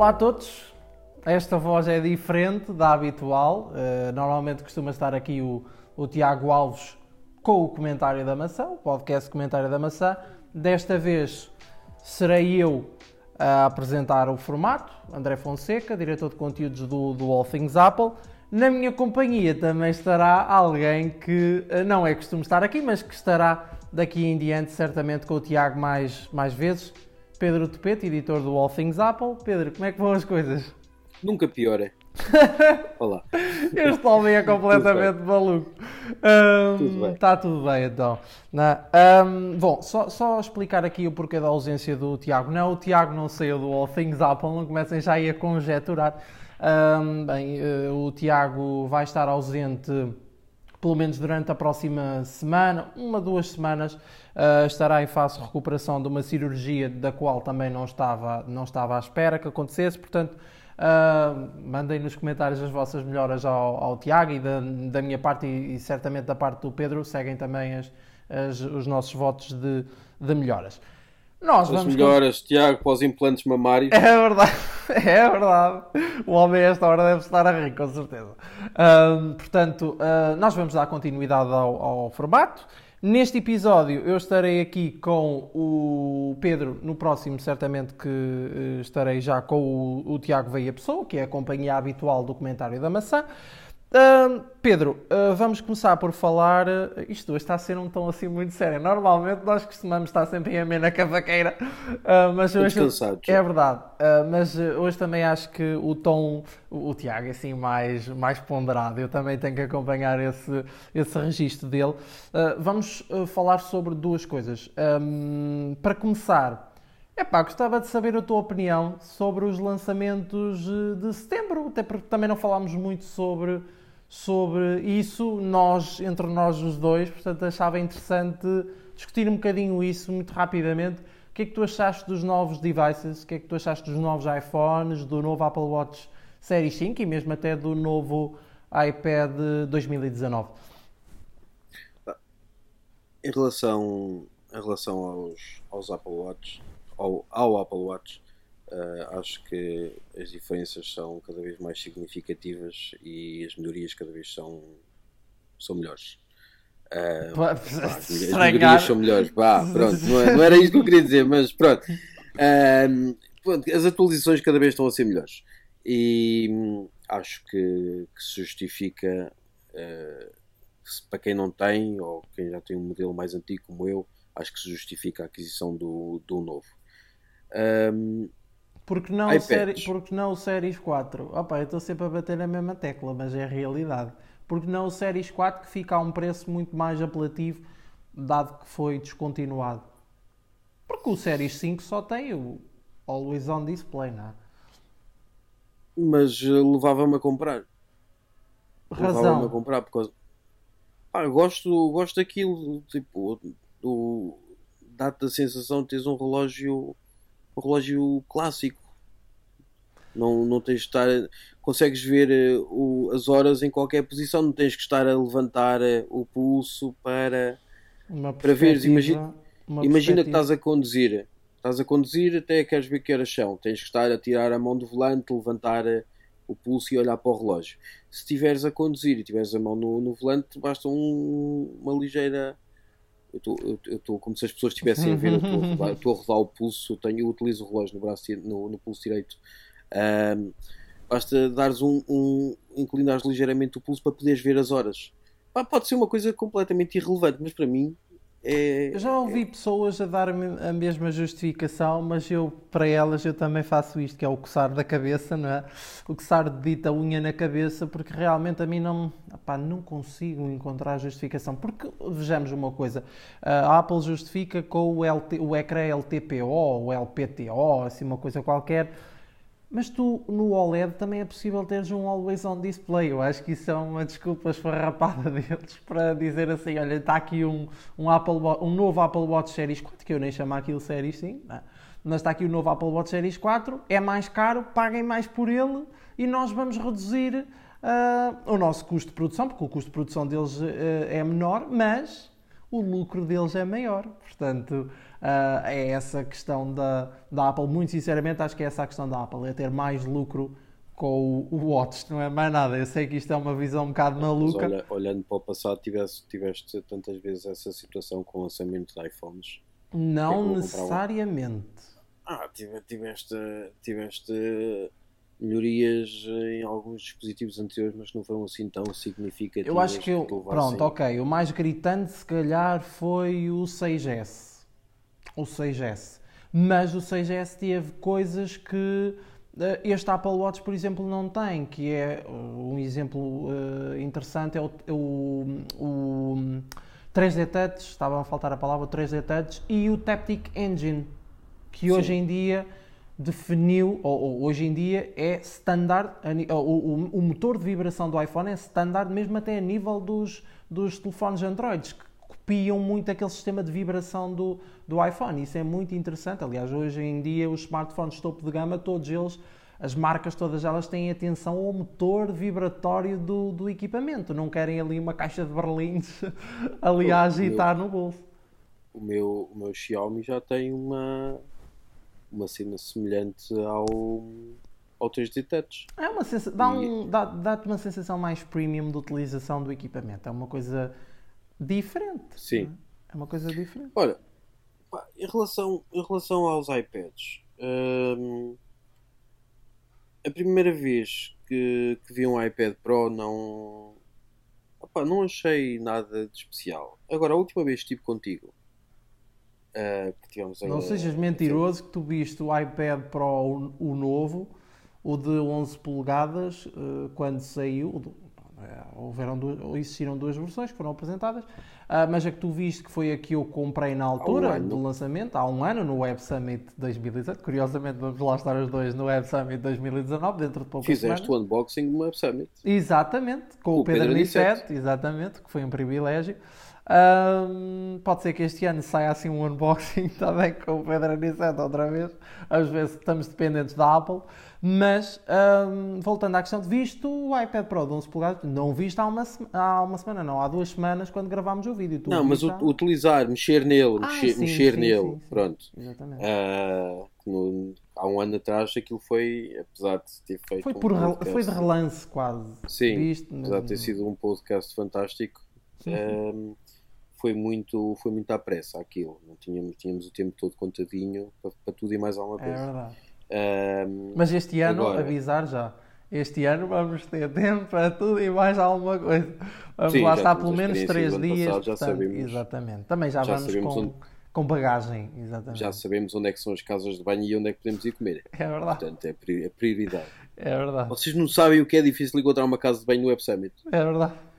Olá a todos. Esta voz é diferente da habitual. Uh, normalmente costuma estar aqui o, o Tiago Alves com o Comentário da Maçã, o podcast Comentário da Maçã. Desta vez serei eu a apresentar o formato, André Fonseca, diretor de conteúdos do, do All Things Apple. Na minha companhia também estará alguém que uh, não é costume estar aqui, mas que estará daqui em diante, certamente, com o Tiago mais, mais vezes. Pedro Tepete, editor do All Things Apple. Pedro, como é que vão as coisas? Nunca piora. Olá. Este homem é completamente tudo maluco. Um, tudo Está tudo bem então. Um, bom, só, só, explicar aqui o porquê da ausência do Tiago. Não, o Tiago não saiu do All Things Apple, não comecem já aí a conjeturar. Um, bem, uh, o Tiago vai estar ausente pelo menos durante a próxima semana, uma, duas semanas, uh, estará em fase de recuperação de uma cirurgia da qual também não estava, não estava à espera que acontecesse, portanto, uh, mandem nos comentários as vossas melhoras ao, ao Tiago e da, da minha parte e, e, certamente da parte do Pedro, seguem também as, as, os nossos votos de, de melhoras. Nós As vamos melhoras, com... Tiago, para os implantes mamários. É verdade, é verdade. O homem a esta hora deve estar a rir, com certeza. Um, portanto, uh, nós vamos dar continuidade ao, ao, formato. Neste episódio eu estarei aqui com o Pedro, no próximo certamente que uh, estarei já com o, o Tiago Veia Pessoa, que é a companhia habitual do comentário da maçã. Uh, Pedro, uh, vamos começar por falar. Uh, isto hoje está a ser um tom assim muito sério. Normalmente nós costumamos estar sempre em amena cavaqueira, uh, mas hoje. É verdade, mas hoje também acho que o tom. O, o, Tiago é assim mais, mais ponderado. Eu também tenho que acompanhar esse, esse registro dele. vamos falar sobre duas coisas. Um, para começar, Epá, gostava de saber a tua opinião sobre os lançamentos de setembro, até porque também não falámos muito sobre sobre isso, nós, entre nós os dois, portanto achava interessante discutir um bocadinho isso muito rapidamente. O que é que tu achaste dos novos devices? O que é que tu achaste dos novos iPhones, do novo Apple Watch Série 5 e mesmo até do novo iPad 2019? Em relação, em relação aos, aos Apple Watch, ao, ao Apple Watch, Uh, acho que as diferenças são cada vez mais significativas e as melhorias cada vez são, são melhores. Uh, pá, as melhorias são melhores. Bah, pronto, não, é, não, era isto que eu queria dizer, mas pronto. Uh, pronto. As atualizações cada vez estão a ser melhores. E hum, acho que, que, se justifica para quem não tem ou quem já tem um modelo mais antigo como eu, acho que se justifica a aquisição do, do novo. Um, porque não, série, porque não o Series 4? Opa, eu estou sempre a bater na mesma tecla, mas é a realidade. Porque não o Series 4 que fica a um preço muito mais apelativo, dado que foi descontinuado. Porque o Series 5 só tem o Always On Display, não é? Mas eh, levava-me a comprar. Razão. Levava-me a comprar por causa. Pá, gosto, gosto daquilo. Tipo, do... dá-te a sensação de teres um relógio relógio clássico. Não, não tens de estar. Consegues ver uh, o, as horas em qualquer posição, não tens que estar a levantar uh, o pulso para, para ver. Imagina, imagina que estás a conduzir. Estás a conduzir, até queres ver que horas são. Tens que estar a tirar a mão do volante, levantar uh, o pulso e olhar para o relógio. Se estiveres a conduzir e tiveres a mão no, no volante, basta um, uma ligeira eu estou como se as pessoas estivessem a ver, eu estou a rodar o pulso, eu, tenho, eu utilizo o relógio no, braço, no, no pulso direito. Um, basta dares um, um inclinares ligeiramente o pulso para poderes ver as horas. pode ser uma coisa completamente irrelevante, mas para mim é, eu já ouvi é... pessoas a dar a mesma justificação, mas eu, para elas, eu também faço isto, que é o coçar da cabeça, não é? O coçar de dita unha na cabeça, porque realmente a mim não, opá, não consigo encontrar justificação. Porque, vejamos uma coisa, a Apple justifica com o, LT, o ecrã LTPO, ou LPTO, assim uma coisa qualquer, mas tu, no OLED, também é possível teres um Always On Display. Eu acho que isso é uma desculpa esfarrapada deles para dizer assim: olha, está aqui um, um, Apple, um novo Apple Watch Series 4, que eu nem chamo aquilo Series 5, não. É? mas está aqui o novo Apple Watch Series 4, é mais caro, paguem mais por ele e nós vamos reduzir uh, o nosso custo de produção, porque o custo de produção deles uh, é menor, mas o lucro deles é maior. Portanto, uh, é essa questão da, da Apple. Muito sinceramente, acho que é essa a questão da Apple: é ter mais lucro com o, o Watch, não é mais nada. Eu sei que isto é uma visão um bocado maluca. Olha, olhando para o passado, tiveste, tiveste tantas vezes essa situação com o lançamento de iPhones. Não necessariamente. Ah, tiveste, tiveste melhorias em alguns dispositivos anteriores, mas não foram assim tão significativas. Eu acho que, eu, pronto, ok, o mais gritante se calhar foi o 6S. O 6S. Mas o 6S teve coisas que eh, este Apple Watch, por exemplo, não tem, que é um exemplo uh, interessante, é o, o, o 3D Touch, estava a faltar a palavra, o 3D Touch, e o Taptic Engine, que Sim. hoje em dia definiu, ou, ou, hoje em dia é standard, o, o, o, motor de vibração do iPhone é standard mesmo até a nível dos, dos telefones Androids, que copiam muito aquele sistema de vibração do, do iPhone. Isso é muito interessante. Aliás, hoje em dia os smartphones topo de gama, todos eles, as marcas todas elas têm atenção ao motor vibratório do, do equipamento. Não querem ali uma caixa de berlins ali a agitar no bolso. O meu, o meu Xiaomi já tem uma uma cena semelhante ao, ao 3D Touch. É uma sensação, dá, um, dá, dá-te uma sensação mais premium de utilização do equipamento. É uma coisa diferente. Sim. É? é uma coisa diferente. Olha, em relação, em relação aos iPads, hum, a primeira vez que, que vi um iPad Pro não. Opa, não achei nada de especial. Agora, a última vez que estive contigo, Uh, Não sejas mentiroso que tu viste o iPad Pro, o, novo, o de 11 polegadas, uh, quando saiu. Eh, houveram duas, existiram duas versões que foram apresentadas, uh, mas a que tu viste que foi a que eu comprei na altura um do lançamento, há um ano, no Web Summit 2017. Curiosamente, vamos lá estar os dois no Web Summit 2019, dentro de poucos Fizeste semanas. o unboxing do Web Summit. Exatamente, com, com o Pedro, Pedro Nicete, exatamente, que foi um privilégio. Um, pode ser que este ano saia assim um unboxing também com o Pedro Aniceto outra vez. Às vezes estamos dependentes da Apple. Mas, um, voltando à questão de visto o iPad Pro de 11 polegadas, não visto há uma, há uma semana, não, há duas semanas quando gravámos o vídeo. Tu não, mas o, utilizar, mexer nele, ah, mexer, sim, mexer sim, nele, sim, pronto. Exatamente. Uh, no, há um ano atrás aquilo foi, apesar de ter feito. Foi, um por, podcast, foi de relance quase. Sim, visto, apesar de ter sido um podcast fantástico. Um, foi muito, foi muito à pressa aquilo. Não tínhamos, tínhamos o tempo todo contadinho para, para tudo e mais alguma é coisa. É verdade. Um, Mas este ano, agora... avisar já, este ano vamos ter tempo para tudo e mais alguma coisa. Vamos Sim, lá estar pelo menos 3 dias. Passado, já portanto, sabemos, exatamente. Também já, já vamos com, onde, com bagagem. Exatamente. Já sabemos onde é que são as casas de banho e onde é que podemos ir comer. É verdade. Portanto, é, é prioridade. É verdade. Vocês não sabem o que é difícil encontrar uma casa de banho no Web Summit. É verdade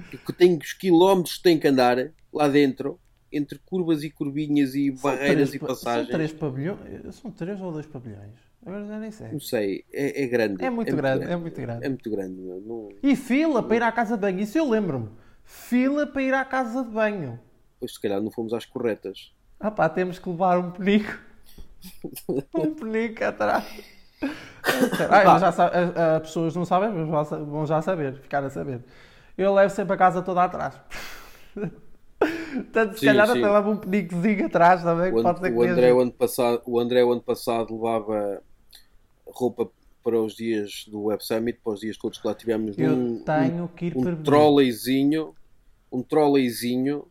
que tem os quilómetros que tem que andar lá dentro, entre curvas e curvinhas e são barreiras três, e passagens. São três pavilhões? São três ou dois pavilhões? Agora já nem sei. Não sei, é, é grande. É muito, é grande, grande, é muito grande. É muito grande. Não... E fila para ir à casa de banho, isso eu lembro-me. Fila para ir à casa de banho. Pois se calhar não fomos às corretas. Ah pá, temos que levar um penico. um penico atrás. Ah, já as pessoas não sabem, mas vão já saber, ficar a saber eu levo sempre a casa toda atrás. Portanto, se sim, calhar sim. até leva um penicozinho atrás também. O, pode ser o, André, o, ano passado, o André, o ano passado, levava roupa para os dias do Web Summit, para os dias todos que lá tivemos. Eu um, tenho que ir um trolleyzinho, um trolleyzinho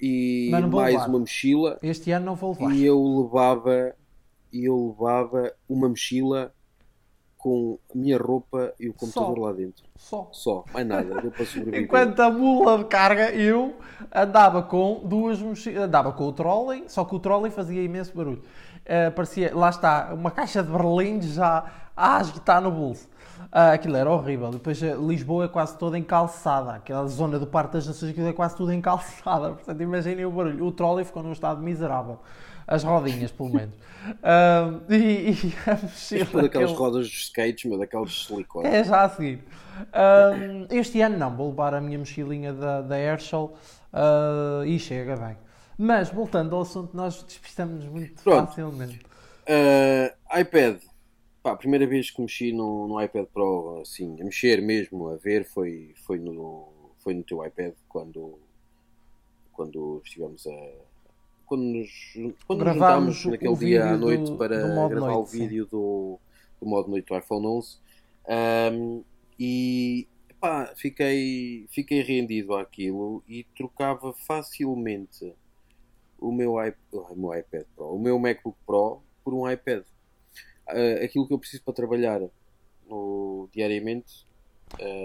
e mais levar. uma mochila. Este ano não vou levar. E eu levava, e eu levava uma mochila com a minha roupa e o computador Só. lá dentro. Só. Só, mais nada. Deu para sobreviver. Enquanto a mula de carga, eu andava com duas mochilas, andava com o trolley, só que o trolley fazia imenso barulho. Uh, parecia, lá está, uma caixa de berlim já a agitar no bolso. Uh, aquilo era horrível. Depois uh, Lisboa é quase toda encalçada. Aquela zona do Parque das Nações, aquilo é quase tudo encalçada. Portanto, imaginem o barulho. O trolley ficou num estado miserável as rodinhas, pelo menos. Uh, e, e a mochila. Tipo daquelas aquele... rodas dos skates, meu, daqueles silicone. É já a seguir. Uh, este ano não, vou levar a minha mochilinha da, da Herschel uh, e chega bem. Mas voltando ao assunto, nós despistamos muito Pronto. facilmente. iPad. Pá, a primeira vez que mexi no, no iPad Pro, assim, a mexer mesmo, a ver, foi, foi, no, foi no teu iPad quando quando estivemos a. Quando nos, quando nos Gravámos juntámos naquele o dia à noite do- para do gravar o noite, sim. vídeo do, do modo noite do iPhone 11. Ahm, e pá, fiquei, fiquei rendido àquilo e trocava facilmente o meu, iP- o meu iPad Pro, o meu MacBook Pro por um iPad. Ah, aquilo que eu preciso para trabalhar no- diariamente.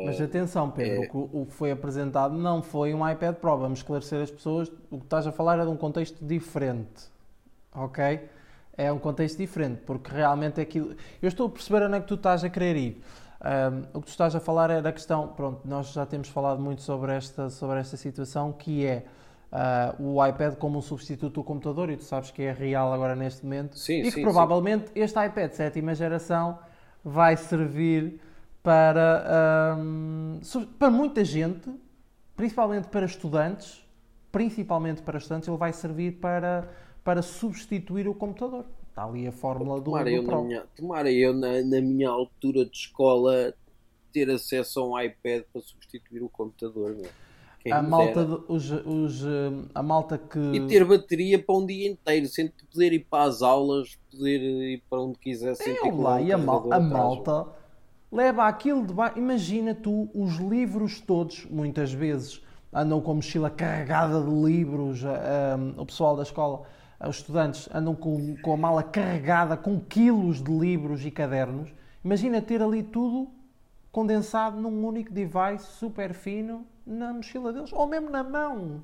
Mas atenção, Pedro, é- o que- que foi apresentado não foi um iPad Pro. Vamos esclarecer as pessoas. O que estás a falar é de um contexto diferente. Ok? É um contexto diferente, porque realmente aquilo. Eu estou a perceber onde é que tu estás a querer ir. Ahm, o que tu estás a falar é da questão. Pronto, nós já temos falado muito sobre esta, sobre esta situação, que é ah, o iPad como um substituto do computador, e tu sabes que é real agora neste momento. Sim, e que sim, provavelmente este iPad sétima geração vai servir para, so- para muita gente, principalmente para estudantes, principalmente para estudantes, ele vai servir para, para substituir o computador. Está ali a fórmula do, Tomara do eu, na Pro. minha, tomara eu na, na minha altura de escola ter acesso a um iPad para substituir o computador. Meu. Quem A malta, de- os, os, a malta que... E ter bateria para um dia inteiro, sem poder ir para as aulas, poder ir para onde quiser sem ter É, lá, um e a, mal- a malta leva aquilo de baixo. Imagina tu os livros todos, muitas vezes andam com mochila carregada de livros. ah, ah, o pessoal da escola, ah, os estudantes, andam com, com a mala carregada com quilos de livros e cadernos. Imagina ter ali tudo condensado num único device super fino na mochila deles, ou mesmo na mão.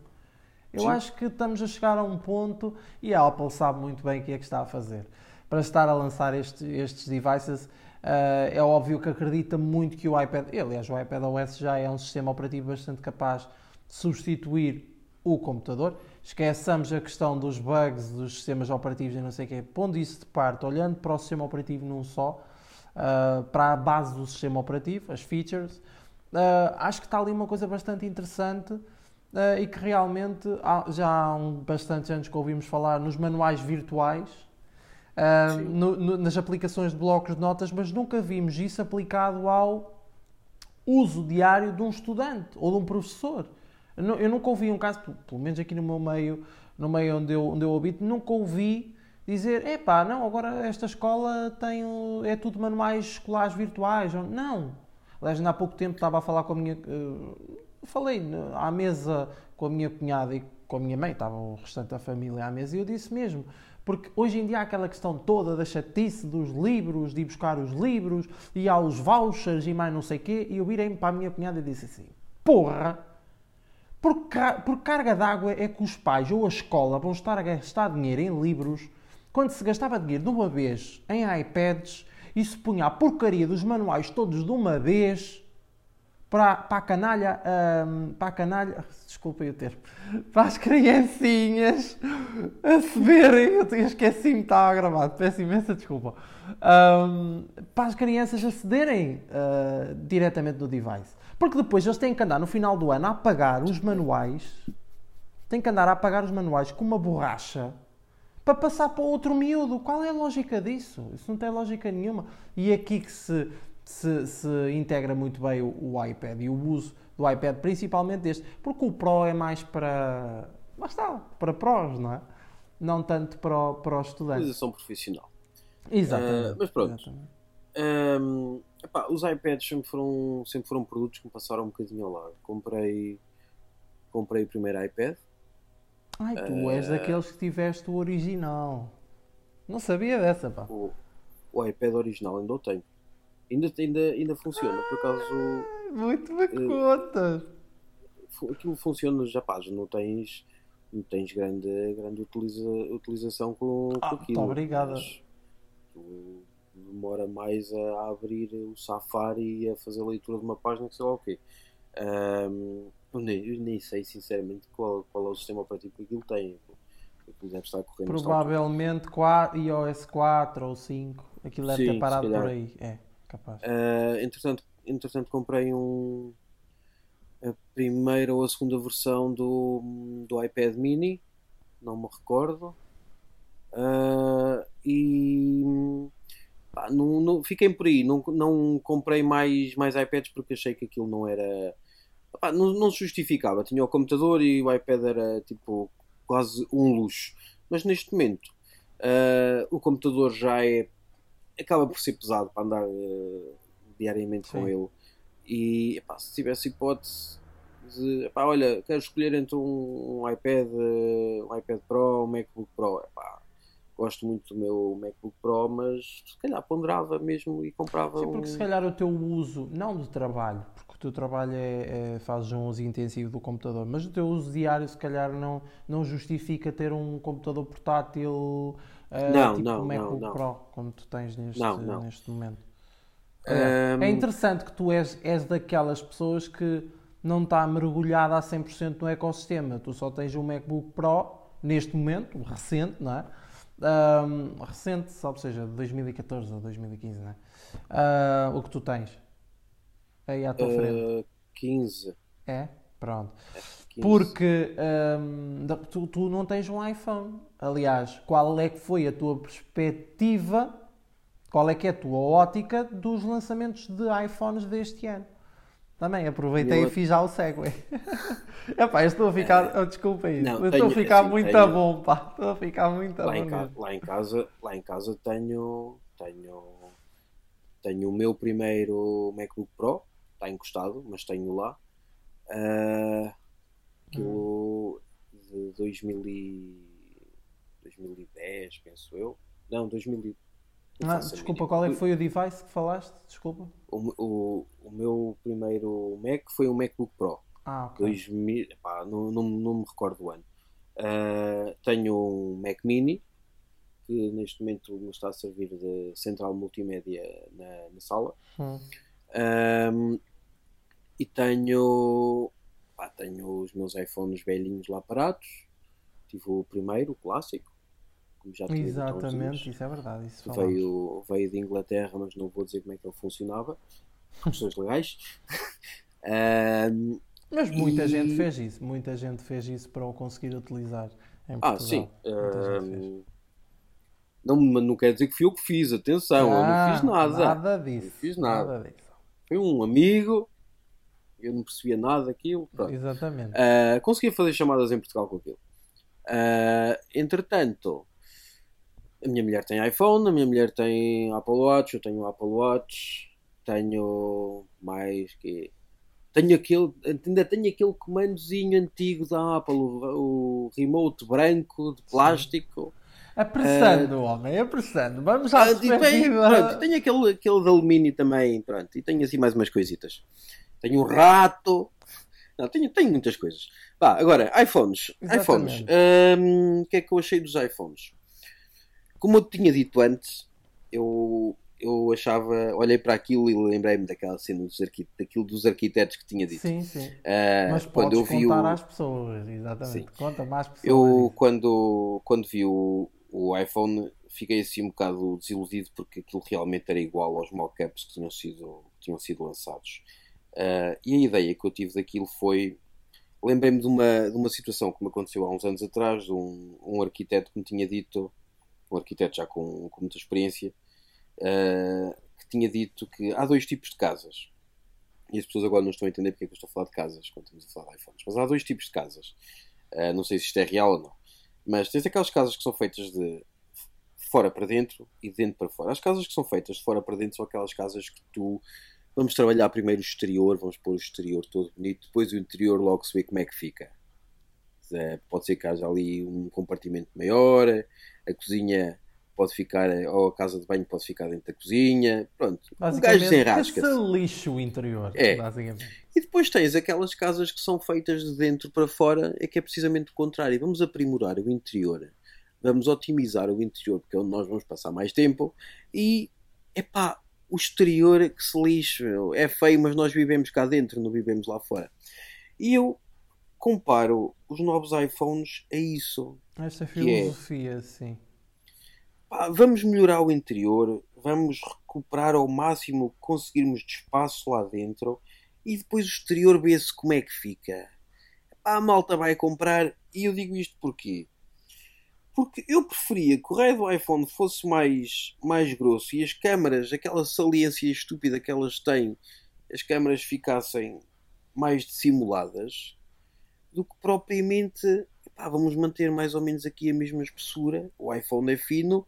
Eu Sim. acho que estamos a chegar a um ponto, e a Apple sabe muito bem o que é que está a fazer, para estar a lançar este- estes devices. Eh, é óbvio que acredita muito que o iPad, aliás, o iPad OS já é um sistema operativo bastante capaz de substituir o computador. Esqueçamos a questão dos bugs, dos sistemas operativos e não sei o quê, pondo isso de parte, olhando para o sistema operativo num só, uh, para a base do sistema operativo, as features, uh, acho que está ali uma coisa bastante interessante uh, e que realmente há- já há um, bastantes anos que ouvimos falar nos manuais virtuais, uh, no- no- nas aplicações de blocos de notas, mas nunca vimos isso aplicado ao uso diário de um estudante ou de um professor. Eu, nu- eu nunca ouvi um caso, pelo- menos aqui no meu meio, no meio onde eu, onde eu habito, nunca ouvi dizer, epá, não, agora esta escola tem, é tudo manuais escolares virtuais. Não. Aliás, ainda há pouco tempo estava a falar com a minha... eh, falei à mesa com a minha cunhada e com a minha mãe, estava o restante da família à mesa, e eu disse mesmo, porque hoje em dia há aquela questão toda da chatice dos livros, de ir buscar os livros, e há os vouchers e mais não sei o quê, e eu virei-me para a minha cunhada e disse assim, porra, por, por carga d'água é que os pais ou a escola vão estar a gastar dinheiro em livros quando se gastava dinheiro de uma vez em iPads e se punha a porcaria dos manuais todos de uma vez para, para a canalha, hum, para a canalha, desculpem o termo, para as criancinhas acederem, eu eu esqueci-me, estava gravado, peço imensa desculpa, Hum, para as crianças acederem ah, diretamente do device. Porque depois eles têm que andar no final do ano a apagar os manuais, têm que andar a apagar os manuais com uma borracha para passar para outro miúdo. Qual é a lógica disso? Isso não tem lógica nenhuma. E aqui que se, se, se integra muito bem o, o iPad e o uso do iPad, principalmente este, porque o Pro é mais para. Lá está, para prós, não é? Não tanto para, para os estudantes. Utilização profissional. Exatamente. Ah, mas pronto. Exatamente. Hum, epá, os iPads sempre foram, sempre foram produtos que me passaram um bocadinho ao lado. Comprei, comprei o primeiro iPad. Ai, tu és Ah. daqueles que tiveste o original. Não sabia dessa, pá. O, o iPad original ainda o tenho. Ainda, ainda, ainda funciona. Por acaso, Muito me contas. fu- aquilo funciona já pá, já não tens, não tens grande, grande utiliza, utilização com, Ah, com muito aquilo. obrigada. Mas tu demora mais a, a abrir o Safari e a fazer a leitura de uma página que sei lá o quê. Eu, nem, nem sei sinceramente qual, qual é o sistema operativo que aquilo tem. Aquilo deve estar correndo. Provavelmente 4, iOS 4 ou 5. Aquilo deve Sim, ter parado por aí. É, capaz. Ah, entretanto, entretanto comprei um a primeira ou a segunda versão do, do iPad mini, não me recordo. Ah, e pá, não, não- fiquei por aí, não, não comprei mais, mais iPads porque achei que aquilo não era Epá, não, não se justificava. Tinha o computador e o iPad era tipo quase um luxo. Mas neste momento uh, o computador já é acaba por ser pesado para andar uh, diariamente Sim. com ele. E epá, se tivesse hipótese de epá, olha, quero escolher entre um, um iPad, uh, um iPad Pro, um MacBook Pro. Epá, gosto muito do meu MacBook Pro, mas se calhar ponderava mesmo e comprava Sim, porque um... se calhar o teu uso, não de trabalho, porque o teu trabalho é, é fazes um uso intensivo do computador, mas o teu uso diário se calhar não, não justifica ter um computador portátil uh, não, tipo não, MacBook não, Pro, como tu tens neste, não, não. neste momento. É, Um... é interessante que tu és, és daquelas pessoas que não está mergulhada a 100% no ecossistema. Tu só tens um MacBook Pro neste momento, recente, não é? Um, recente, ou seja, de 2014 ou 2015, não é? Uh, o que tu tens aí à tua uh, frente? 15. É? Pronto. É, 15. Porque um, tu, tu, não tens um iPhone. Aliás, qual é que foi a tua perspectiva? Qual é que é a tua ótica dos lançamentos de iPhones deste ano? Também aproveitei e fiz já o segue. Epá, eu estou a ficar. Oh, desculpa aí. Não, eu tenho, estou a ficar assim, muito tenho... bom, pá. Estou a ficar muito lá bom. Em casa, lá, em casa, lá em casa tenho. Tenho. Tenho o meu primeiro MacBook Pro. Está encostado, mas tenho lá. Uh, aquilo de 2000 e... 2010, penso eu. Não, 2000 ah, desculpa, qual é que foi o device que falaste? Desculpa. O, o, o meu primeiro Mac foi um MacBook Pro. Ah, ok. 2000, epá, não, não, não me recordo o ano. Uh, tenho um Mac Mini, que neste momento me está a servir de central multimédia na, na sala. Hum. Um, e tenho, pá, tenho os meus iPhones velhinhos lá parados. Tive o primeiro, o clássico como já tinha Exatamente, isso é verdade. Isso veio, veio de Inglaterra, mas não vou dizer como é que ele funcionava, questões legais. um, mas muita e... gente fez isso, muita gente fez isso para o conseguir utilizar em Portugal. Ah, sim. Um, não, não quer dizer que fui eu que fiz, atenção, ah, eu não fiz nada. Nada disso. Não fiz nada. nada disso. Foi um amigo, eu não percebia nada daquilo. Pronto. Exatamente. Uh, conseguia fazer chamadas em Portugal com aquilo. Uh, entretanto, a minha mulher tem iPhone, a minha mulher tem Apple Watch, eu tenho Apple Watch, tenho mais que. Tenho aquele, ainda tenho aquele comandozinho antigo da Apple, o, o remote branco de plástico. Apressando, uh, homem, apressando. Vamos à uh, bem, pronto, Tenho aquele, aquele de alumínio também, pronto, e tenho assim mais umas coisitas. Tenho um rato. Não, tenho, tenho muitas coisas. Vá, agora, iPhones. Exatamente. iPhones. Um, o que é que eu achei dos iPhones? Como eu tinha dito antes, eu, eu achava, olhei para aquilo e lembrei-me daquela cena dos, arquitetos, daquilo dos arquitetos que tinha dito. Sim, sim. Uh, Mas quando eu vi contar o... às pessoas, exatamente. Sim. Conta mais pessoas. Eu, quando, quando vi o, o iPhone, fiquei assim um bocado desiludido porque aquilo realmente era igual aos mockups que tinham sido, que tinham sido lançados. Uh, e a ideia que eu tive daquilo foi. Lembrei-me de uma, de uma situação que me aconteceu há uns anos atrás, de um, um arquiteto que me tinha dito um arquiteto já com, com muita experiência, uh, que tinha dito que há dois tipos de casas. E as pessoas agora não estão a entender porque é que eu estou a falar de casas quando estamos a falar de iPhones. Mas há dois tipos de casas. Uh, não sei se isto é real ou não. Mas tens aquelas casas que são feitas de fora para dentro e de dentro para fora. As casas que são feitas de fora para dentro são aquelas casas que tu. Vamos trabalhar primeiro o exterior, vamos pôr o exterior todo bonito, depois o interior logo se vê como é que fica. É, pode ser que haja ali um compartimento maior, a cozinha pode ficar, ou a casa de banho pode ficar dentro da cozinha. Pronto, o gajo desenrasca -se. lixo o interior, é. E depois tens aquelas casas que são feitas de dentro para fora, é que é precisamente o contrário. Vamos aprimorar o interior, vamos otimizar o interior, porque é onde nós vamos passar mais tempo, e epá, o exterior é que se lixe, é feio, mas nós vivemos cá dentro, não vivemos lá fora. E eu comparo os novos iPhones a isso. Esta filosofia, é, sim. Pá, vamos melhorar o interior, vamos recuperar ao máximo que conseguirmos de espaço lá dentro e depois o exterior vê-se como é que fica. Pá, a malta vai comprar e eu digo isto porquê? Porque eu preferia que o raio do iPhone fosse mais, mais grosso e as câmaras, aquela saliência estúpida que elas têm, as câmaras ficassem mais dissimuladas do que propriamente epá, vamos manter mais ou menos aqui a mesma espessura. O iPhone é fino,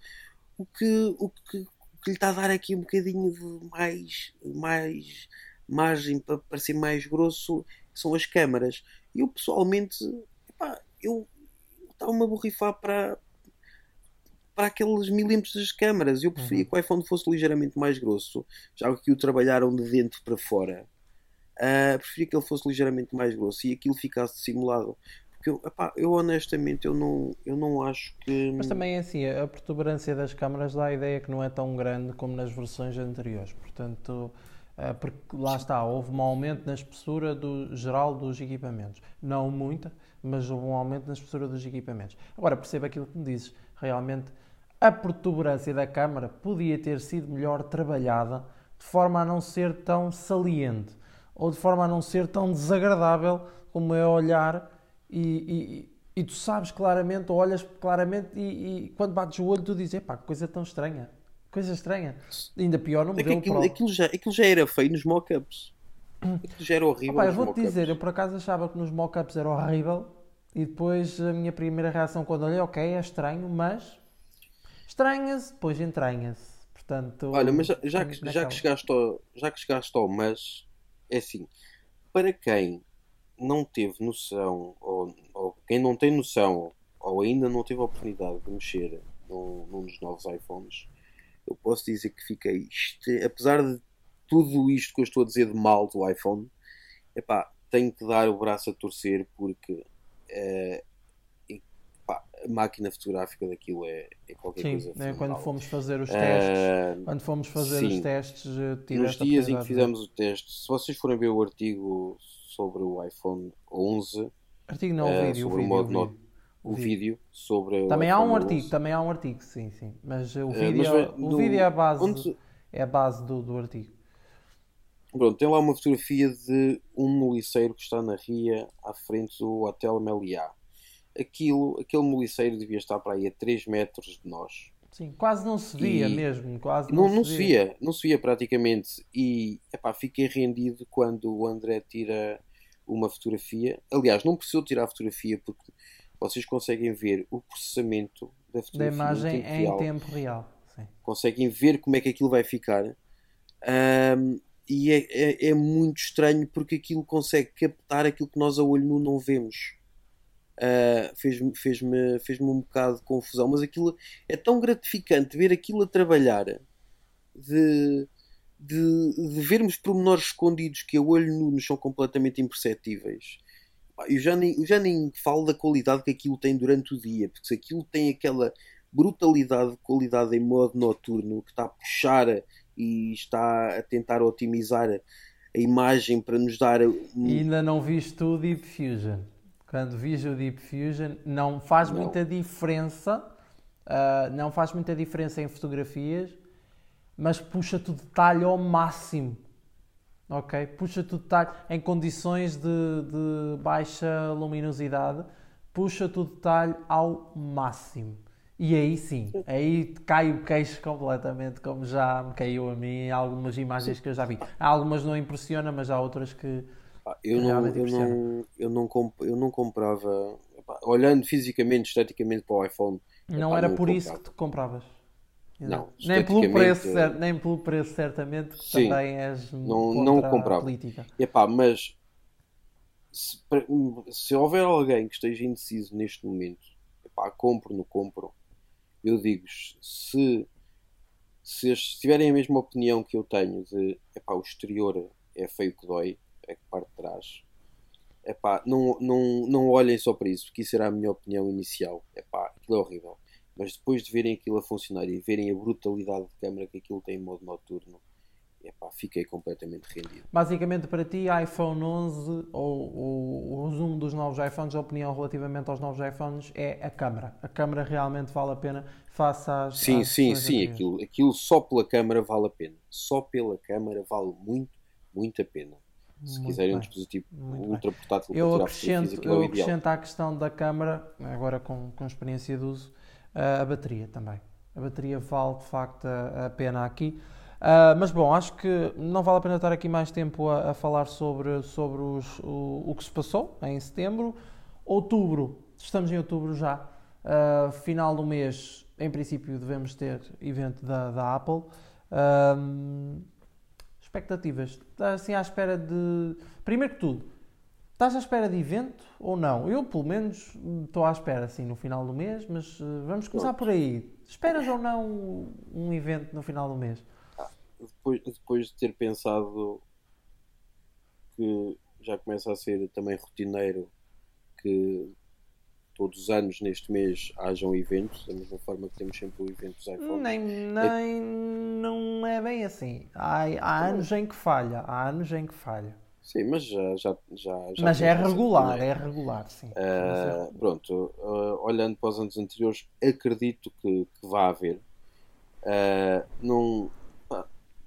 o que, o que, o que lhe está a dar aqui um bocadinho de mais, mais margem para parecer mais grosso são as câmaras. Eu pessoalmente, epá, eu estava-me a borrifar para, para aqueles milímetros das câmaras. Eu preferia uhum. que o iPhone fosse ligeiramente mais grosso, já que o trabalharam de dentro para fora. Uh, preferia que ele fosse ligeiramente mais grosso e aquilo ficasse simulado. Porque eu, epá, eu honestamente eu não, eu não acho que. Mas também é assim, a protuberância das câmaras dá a ideia que não é tão grande como nas versões anteriores. Portanto, uh, porque lá está, houve um aumento na espessura do, geral dos equipamentos. Não muita, mas houve um aumento na espessura dos equipamentos. Agora perceba aquilo que me dizes. Realmente a protuberância da câmara podia ter sido melhor trabalhada de forma a não ser tão saliente ou de forma a não ser tão desagradável como é olhar e, e, e tu sabes claramente, ou olhas claramente e, e, quando bates o olho tu dizes, pá, coisa tão estranha, coisa estranha. Ainda pior no modelo é aquilo, aquilo, já, aquilo já era feio nos mock-ups. Aquilo já era horrível. Opa, eu vou-te dizer, eu por acaso achava que nos mock-ups era horrível e depois a minha primeira reação quando olhei, ok, é estranho, mas Estranha-se, depois entranha-se. Portanto, Olha, mas já, já, que, já, que chegaste ao, já que chegaste ao mas, é assim, para quem não teve noção, quem não tem noção, ou ainda não teve a oportunidade de mexer num, num dos novos iPhones, eu posso dizer que fiquei, apesar de tudo isto que eu estou a dizer de mal do iPhone, epá, tenho que dar o braço a torcer porque uh, pá, a máquina fotográfica daquilo é, é qualquer sim, coisa. Sim, quando fomos fazer os testes, uh, quando fomos fazer sim, os testes, eh, nos dias em que fizemos o teste, se vocês forem ver o artigo sobre o iPhone 11, artigo não, o vídeo, sobre o, vídeo, o, modo, o, vídeo. vídeo sobre também há um artigo, 11. também há um artigo, sim, sim, mas o vídeo, uh, mas, o vídeo é a base, é a base do, do artigo. Pronto, tem lá uma fotografia de um moliceiro que está na ria à frente do Hotel Meliá aquilo, aquele moliceiro devia estar para aí a 3 metros de nós. Sim, quase não se via e mesmo, quase não, não, não se via. via. Não se via praticamente. E epá, fiquei rendido quando o André tira uma fotografia. Aliás, não precisou tirar a fotografia porque vocês conseguem ver o processamento da fotografia. Da imagem em tempo real. Em tempo real. Conseguem ver como é que aquilo vai ficar. Um, e é, é, é, muito estranho porque aquilo consegue captar aquilo que nós a olho nu não vemos uh, fez-me fez -me, fez -me um bocado de confusão, mas aquilo é tão gratificante ver aquilo a trabalhar, de, de, de vermos pormenores escondidos que a olho nu nos são completamente imperceptíveis. Eu já, nem, eu já nem falo da qualidade que aquilo tem durante o dia, porque se aquilo tem aquela brutalidade de qualidade em modo noturno que está a puxar e está a tentar otimizar a imagem para nos dar. Um... E ainda não viste o Deep Fusion quando Visual Deep Fusion, não faz não. muita diferença, uh, não faz muita diferença em fotografias, mas puxa-te o detalhe ao máximo. Ok? Puxa-te o detalhe em condições de, de baixa luminosidade, puxa-te o detalhe ao máximo. E aí sim, aí cai o queixo completamente, como já me caiu a mim em algumas imagens que eu já vi. Há algumas não impressiona, mas há outras que, eu, não, eu, não, eu, não comp, eu não comprava, epá, olhando fisicamente, esteticamente para o iPhone. Não epá, era não por comprava. isso que tu compravas. Não, nem pelo preço, nem pelo preço certamente, que sim, também és não, não comprava. política. Epá, mas se, se, houver alguém que esteja indeciso neste momento, epá, compro, não compro, eu digo se, se tiverem a mesma opinião que eu tenho de epá, o exterior é feio que dói, é que parte de trás. Epá, não, não, não olhem só para isso, porque isso era a minha opinião inicial. Epá, aquilo é horrível. Mas depois de verem aquilo a funcionar e verem a brutalidade de câmera que aquilo tem em modo noturno, epá, fiquei completamente rendido. Basicamente, para ti, iPhone 11 ou, ou o resumo dos novos iPhones, a opinião relativamente aos novos iPhones é a câmera. A câmera realmente vale a pena face às. Sim, às sim, sim. Aquilo, aquilo só pela câmera vale a pena. Só pela câmera vale muito, muito a pena se Muito quiserem bem. um dispositivo Muito ultra bem. portátil eu acrescento, eu acrescento à questão da câmara, agora com, com experiência de uso, a bateria também. A bateria vale de facto a, a pena aqui. Uh, mas bom, acho que não vale a pena estar aqui mais tempo a, a falar sobre, sobre os, o, o, que se passou em setembro. Outubro, estamos em outubro já. Uh, final do mês, em princípio, devemos ter evento da, da Apple. Uh, expectativas? Assim, à espera de. Primeiro que tudo, estás à espera de evento ou não? Eu, pelo menos, estou à espera, assim, no final do mês, mas vamos começar por aí. Esperas ou não um evento no final do mês? depois, depois de ter pensado que já começa a ser também rotineiro que todos os anos neste mês hajam eventos, da mesma forma que temos sempre o evento dos iPhones. Nem, nem é... não é bem assim. Há, há anos em que falha, há anos em que falha. Sim, mas já, já, já, já Mas é regular, é regular, sim. Uh, pronto, uh, olhando para os anos anteriores, acredito que, que vá haver. Uh, não,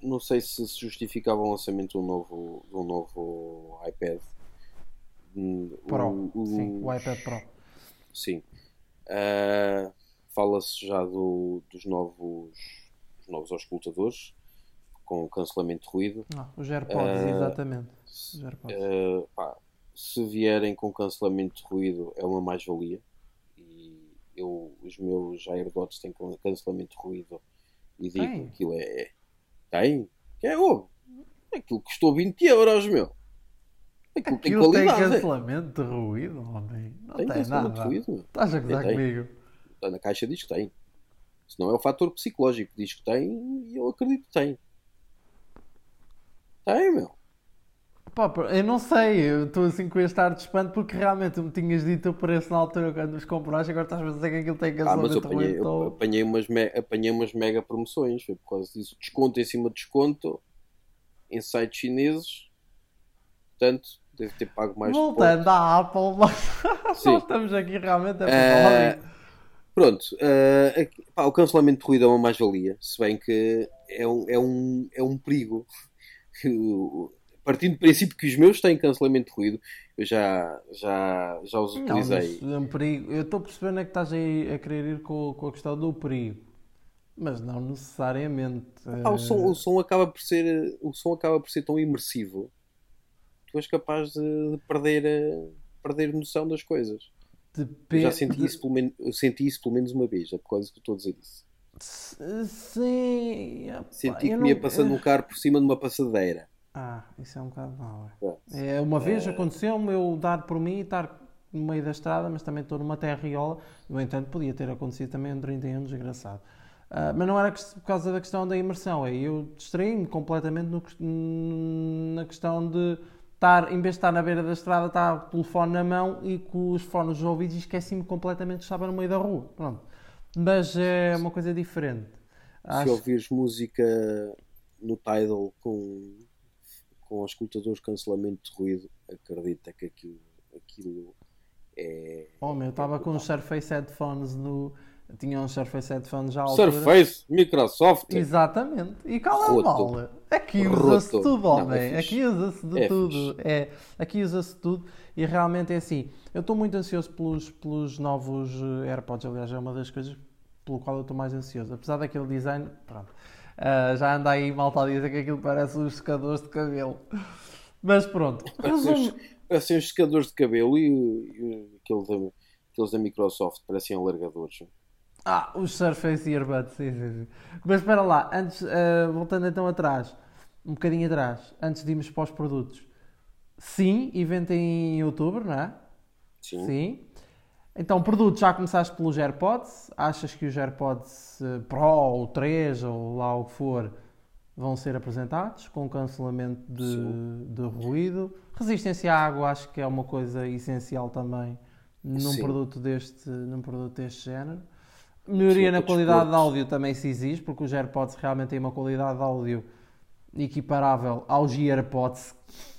não sei se se justificava o lançamento de um novo, de um novo iPad. Pro, o, sim, o iPad Pro. Sim. Fala-se já do, dos novos, dos novos auscultadores com cancelamento de ruído. Ah, os AirPods, uh, exatamente. Os AirPods. Uh, pá, se vierem com cancelamento de ruído é uma mais-valia. E eu, os meus AirDots têm cancelamento de ruído e digo que aquilo é, tem. Que é ovo. Aquilo custou 20 euros, meu. Aquilo, Aquilo tem tem cancelamento de ruído, homem. Não tem, tem nada. de ruído. Estás a gozar comigo? Na caixa diz que tem. Se não é o fator psicológico, diz que tem e eu acredito que tem. Tem, meu. Pá, eu não sei, eu estou assim com este ar de espanto porque realmente me tinhas dito o preço na altura quando os compraste, agora estás a dizer que aquilo tem cancelamento ah, mas eu apanhei, eu apanhei, umas me, apanhei umas mega promoções, foi por causa disso. Desconto em cima de desconto em sites chineses, portanto, deve ter pago mais Voltando à Apple, mas estamos aqui realmente a falar. Uh, pronto, uh, pá, o cancelamento de ruído é uma mais-valia, se bem que é um, é um, é um perigo partindo do princípio que os meus têm cancelamento de ruído, eu já, já, já os utilizei. Não, é um perigo. Eu estou percebendo é que estás aí a querer ir com, com a questão do perigo. Mas não necessariamente. Ah, o, som, o, som acaba por ser, o som acaba por ser tão imersivo tu és capaz de perder, perder noção das coisas. Depende... já senti isso, pelo menos, eu senti isso pelo menos uma vez, é por causa que estou a dizer isso. Sim. Senti que me ia passando um carro por cima de uma passadeira. Ah, isso é um bocado mau. É. é uma vez é... aconteceu-me eu dar por mim e estar no meio da estrada, mas também estou numa terriola. No entanto, podia ter acontecido também um 31 desgraçado. Uh, mas não era por causa da questão da imersão, é eu distraí-me completamente no, na questão de estar, em vez de estar na beira da estrada, estar o telefone na mão e com os fones nos ouvidos e esqueci-me completamente que estava no meio da rua. Pronto. Mas é uma coisa diferente. Se Acho... ouvires música no Tidal com com os escutadores de cancelamento de ruído, acredita que aquilo, aquilo é. Oh, meu, eu estava com os Surface Headphones no. Tinha uns Surface Headphones já altura. Surface, Microsoft. Exatamente. E cala mal. Aqui usa-se tudo, homem. É aqui usa-se de é tudo. É, aqui usa-se tudo. E realmente é assim. Eu estou muito ansioso pelos, pelos novos eh, AirPods. Aliás, é uma das coisas pelo qual eu estou mais ansioso. Apesar daquele design, pronto. Uh, já anda aí malta a dizer que aquilo parece uns secadores de cabelo. Mas pronto. Parecem parece os secadores de cabelo e, e da, aqueles da Microsoft parecem alargadores. Ah, os Surface Earbuds, sim, sim, sim. Mas espera lá, antes, uh, voltando então atrás, um bocadinho atrás, antes de irmos para os produtos. Sim, evento em outubro, não é? Sim. Sim. Então, produtos, já começaste pelos AirPods. Achas que os AirPods eh, Pro ou 3 ou lá o que for vão ser apresentados com cancelamento de, de ruído? Resistência à água, acho que é uma coisa essencial também num Sim. produto deste, num produto deste género. Melhoria na qualidade de áudio também se exige, porque os AirPods realmente têm uma qualidade de áudio equiparável aos AirPods,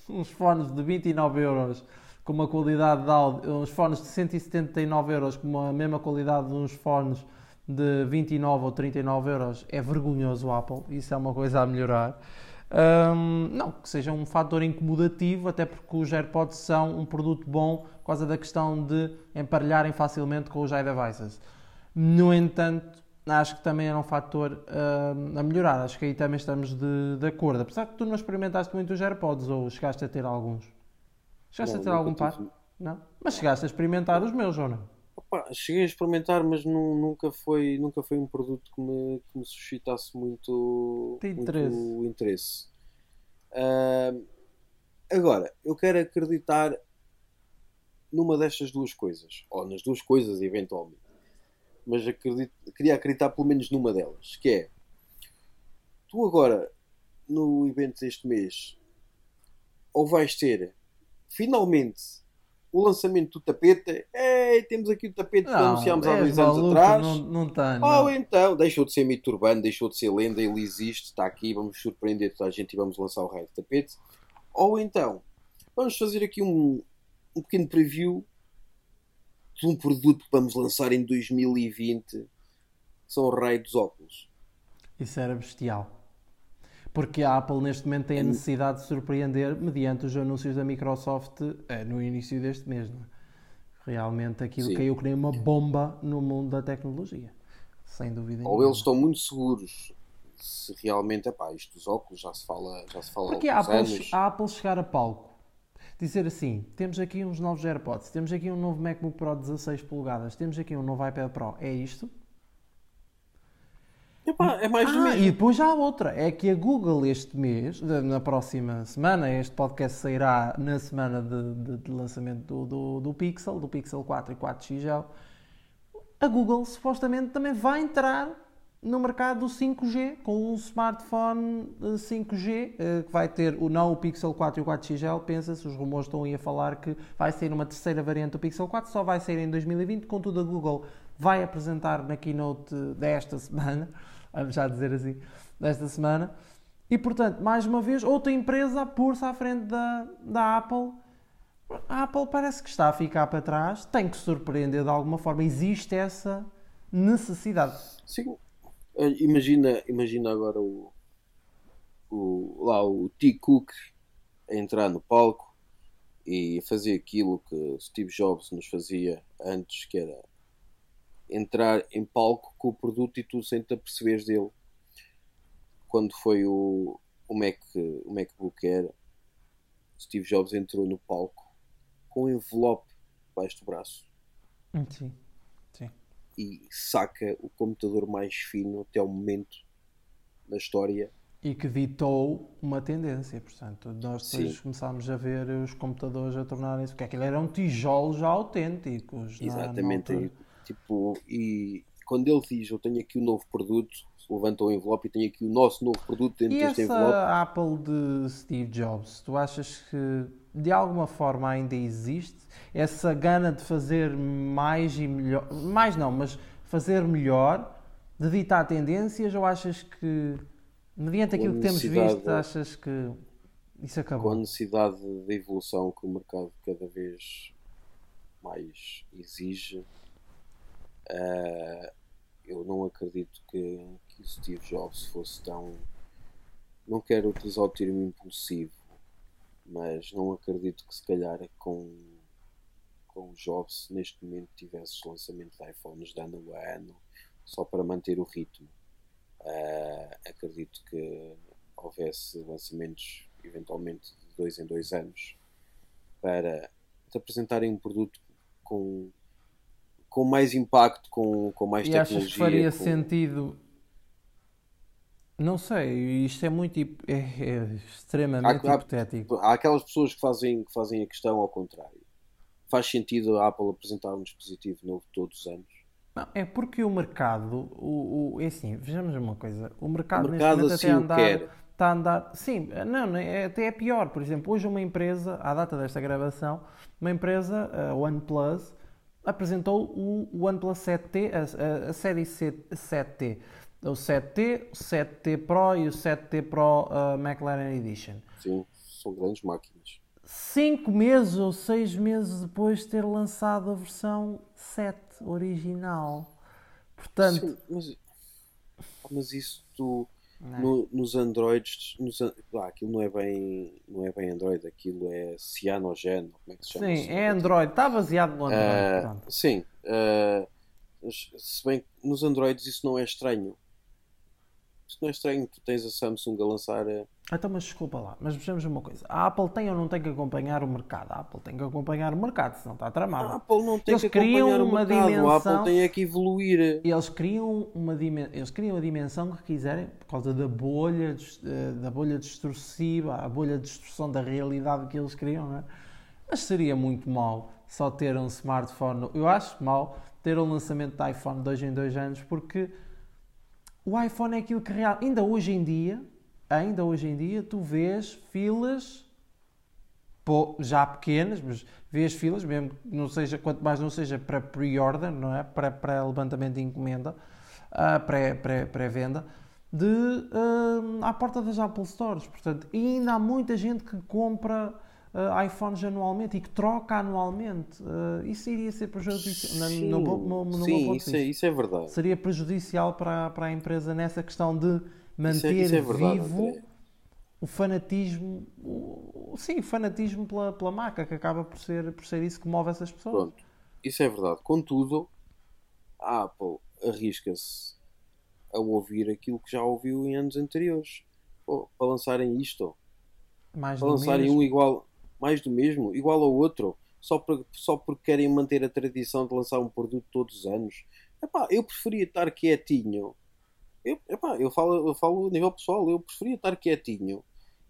uns fones de 29 euros com uma qualidade de áudio, uns fones de 179 euros com a mesma qualidade de uns fones de 29 ou 39 euros, é vergonhoso o Apple, isso é uma coisa a melhorar. Um, não, que seja um fator incomodativo, até porque os AirPods são um produto bom por causa da questão de emparelharem facilmente com os iDevices. No entanto, acho que também era um fator uh, a melhorar. Acho que aí também estamos de, de acordo. Apesar que tu não experimentaste muito os AirPods ou chegaste a ter alguns. Chegaste Não, a ter algum par? tive. Não? Mas chegaste a experimentar os meus ou não? Opa, cheguei a experimentar, mas nu- nunca, foi, nunca foi um produto que me, que me suscitasse muito, Tem muito interesse. interesse. Ah, agora, eu quero acreditar numa destas duas coisas, ou nas duas coisas, eventualmente. Mas acredito, queria acreditar pelo menos numa delas, que é tu agora, no evento deste mês, ou vais ter finalmente o lançamento do tapete. Ei, temos aqui o tapete que anunciámos há dois anos maluco, atrás. Não, não tem. Ou não. então, deixou de ser mito urbano, deixou de ser lenda, ele existe, está aqui, vamos surpreender toda a gente e vamos lançar o raio de tapete. Ou então, vamos fazer aqui um, um pequeno preview de um produto que vamos lançar em 2020, que são o raio dos óculos. Isso era bestial. Porque a Apple neste momento tem a necessidade de surpreender mediante os anúncios da Microsoft eh, no início deste mês. é? Realmente aquilo Sim. caiu que nem uma bomba no mundo da tecnologia. Sem dúvida Ou nenhuma. eles estão muito seguros se realmente, epá, isto dos óculos já se fala, já se fala Porque há a Apple, anos. a Apple chegar a palco, dizer assim: temos aqui uns novos AirPods, temos aqui um novo MacBook Pro 16 polegadas, temos aqui um novo iPad Pro, é isto? Epá, é mais do Ah, mesmo. e depois já há outra, é que a Google este mês, na próxima semana, este podcast sairá na semana de, de- de lançamento do, do, do Pixel, do Pixel 4 e 4 XL, a Google supostamente também vai entrar no mercado do 5G, com um smartphone eh, 5G, eh, que vai ter o não o Pixel 4 e o 4 XL, pensa-se, os rumores estão aí a falar que vai ser uma terceira variante do Pixel 4, só vai sair em 2020, contudo a Google vai apresentar na keynote desta semana, vamos já dizer assim, desta semana, e portanto, mais uma vez, outra empresa a pôr-se à frente da, da Apple, a Apple parece que está a ficar para trás, tem que surpreender de alguma forma, existe essa necessidade. Sim. Imagina, imagina agora o, o, lá o T. Cook a entrar no palco e fazer aquilo que Steve Jobs nos fazia antes, que era entrar em palco com o produto e tu sem te aperceberes dele. Quando foi o, o, Mac, o MacBook Air, Steve Jobs entrou no palco com um envelope debaixo do braço sim. E saca o computador mais fino até ao momento da história. E que ditou uma tendência, portanto, nós depois Sim. começámos a ver os computadores a tornarem-se, porque aquilo eram tijolos já autênticos. na- na Exatamente. altura. tipo, e quando ele diz eu tenho aqui um novo produto, levanta o envelope e tenho aqui o nosso novo produto dentro E deste essa envelope. Apple de Steve Jobs, tu achas que de alguma forma ainda existe essa gana de fazer mais e melhor, mais não, mas fazer melhor, de ditar tendências, ou achas que, mediante aquilo que temos visto, achas que isso com a acabou? necessidade de evolução que o mercado cada vez mais exige, eh, eu não acredito que, que o Steve Jobs fosse tão. Não quero utilizar o termo impulsivo, mas não acredito que se calhar com, com o Jobs neste momento tivesses lançamento de iPhones de ano a ano só para manter o ritmo. Eh, acredito que houvesse lançamentos eventualmente de dois em dois anos para te apresentarem um produto com, com mais impacto, com, com mais E achas tecnologia. que faria com- sentido? Não sei, isto é muito é, é extremamente Há- há- hipotético. Há aquelas pessoas que fazem, que fazem a questão ao contrário. Faz sentido a Apple apresentar um dispositivo novo todos os anos? Não, é porque o mercado, o, o, é assim, vejamos uma coisa, o mercado, O mercado neste assim momento o até a andar, está a andar, sim, não, não, é, até é pior, por exemplo, hoje uma empresa, à data desta gravação, uma empresa, a OnePlus, apresentou o OnePlus 7T, a, a, a série C, 7T, o 7T, o 7T Pro e o 7T Pro uh, McLaren Edition. Sim, são grandes máquinas. Cinco meses ou seis meses depois de ter lançado a versão 7 original. Portanto, Sim, mas, mas isso tu, é? no- nos Androids, nos, ah, aquilo não é bem, não é bem Android, aquilo é Cyanogen, como é que se chama? Sim, isso? é Android, está baseado no Android. Ah, pronto. sim, ah, Mas, se bem que nos Androids isso não é estranho. Isso não é estranho, tu tens a Samsung a lançar. eh, Então, mas desculpa lá, mas vejamos uma coisa. A Apple tem ou não tem que acompanhar o mercado? A Apple tem que acompanhar o mercado, senão está A tramado. Apple não tem Eles que criam acompanhar o uma mercado, a dimensão- Apple tem é que evoluir. Eles criam, uma dimen- eles criam a dimensão que quiserem por causa da bolha, eh, da bolha destrutiva, a bolha de destruição da realidade que eles criam, não é? Mas seria muito mau só ter um smartphone. Eu acho mau ter um lançamento de iPhone dois em dois anos, porque o iPhone é aquilo que real. Ainda hoje em dia, ainda hoje em dia, tu vês filas já pequenas, mas vês filas, mesmo não seja, quanto mais não seja para pre-order, não é? Para, para levantamento de encomenda, pré- pré-venda, ah, à porta das Apple Stores. Portanto, ainda há muita gente que compra ah, iPhones anualmente e que troca anualmente. Ah, isso iria ser prejudicial. Sim, no, no, no, sim, ponto isso, é, isso é verdade. seria prejudicial para, para a empresa nessa questão de manter Isso é, isso é verdade, vivo André. o fanatismo, o, sim, o fanatismo pela, pela marca, que acaba por ser, por ser isso que move essas pessoas. Pronto, isso é verdade. Contudo, a Apple arrisca-se a ouvir aquilo que já ouviu em anos anteriores. Pô, para lançarem isto, Mais para lançarem mesmo. um igual, mais do mesmo, igual ao outro, só, para, só porque querem manter a tradição de lançar um produto todos os anos. Epá, eu preferia estar quietinho. Eu, epá, eu, falo, eu falo a nível pessoal, eu preferia estar quietinho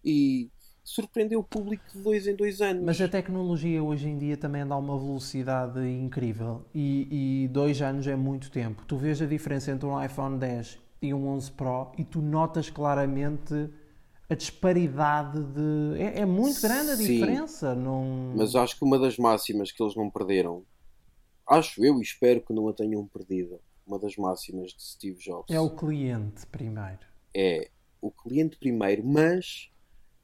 e surpreender o público de dois em dois anos. Mas a tecnologia hoje em dia também a uma velocidade incrível e, e dois anos é muito tempo. Tu vês a diferença entre um iPhone 10 e um 11 Pro e tu notas claramente a disparidade de. É, é muito grande a Sim. diferença. Não... Mas acho que uma das máximas que eles não perderam, acho eu e espero que não a tenham perdido, uma das máximas de Steve Jobs É o cliente primeiro. é o cliente primeiro, mas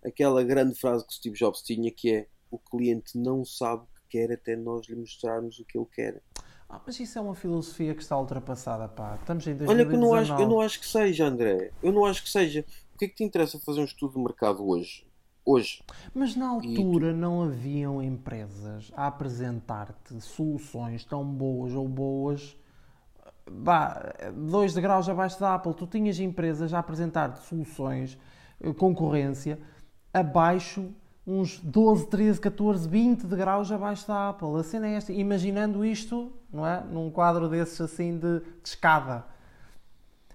aquela grande frase que Steve Jobs tinha que é o cliente não sabe o que quer até nós lhe mostrarmos o que ele quer. Ah, mas isso é uma filosofia que está ultrapassada, pá. Estamos em 2019. Olha que eu não, acho, eu não acho que seja, André. Eu não acho que seja. O que é que te interessa fazer um estudo de mercado hoje? Hoje. Mas na altura não haviam empresas a apresentar-te soluções tão boas ou boas. Vá, dois degraus abaixo da Apple. Tu tinhas empresas a apresentar-te soluções, eh, concorrência, abaixo, uns 12, 13, 14, 20 degraus abaixo da Apple. A cena é esta. Imaginando isto, não é? Num quadro desses assim de, de escada.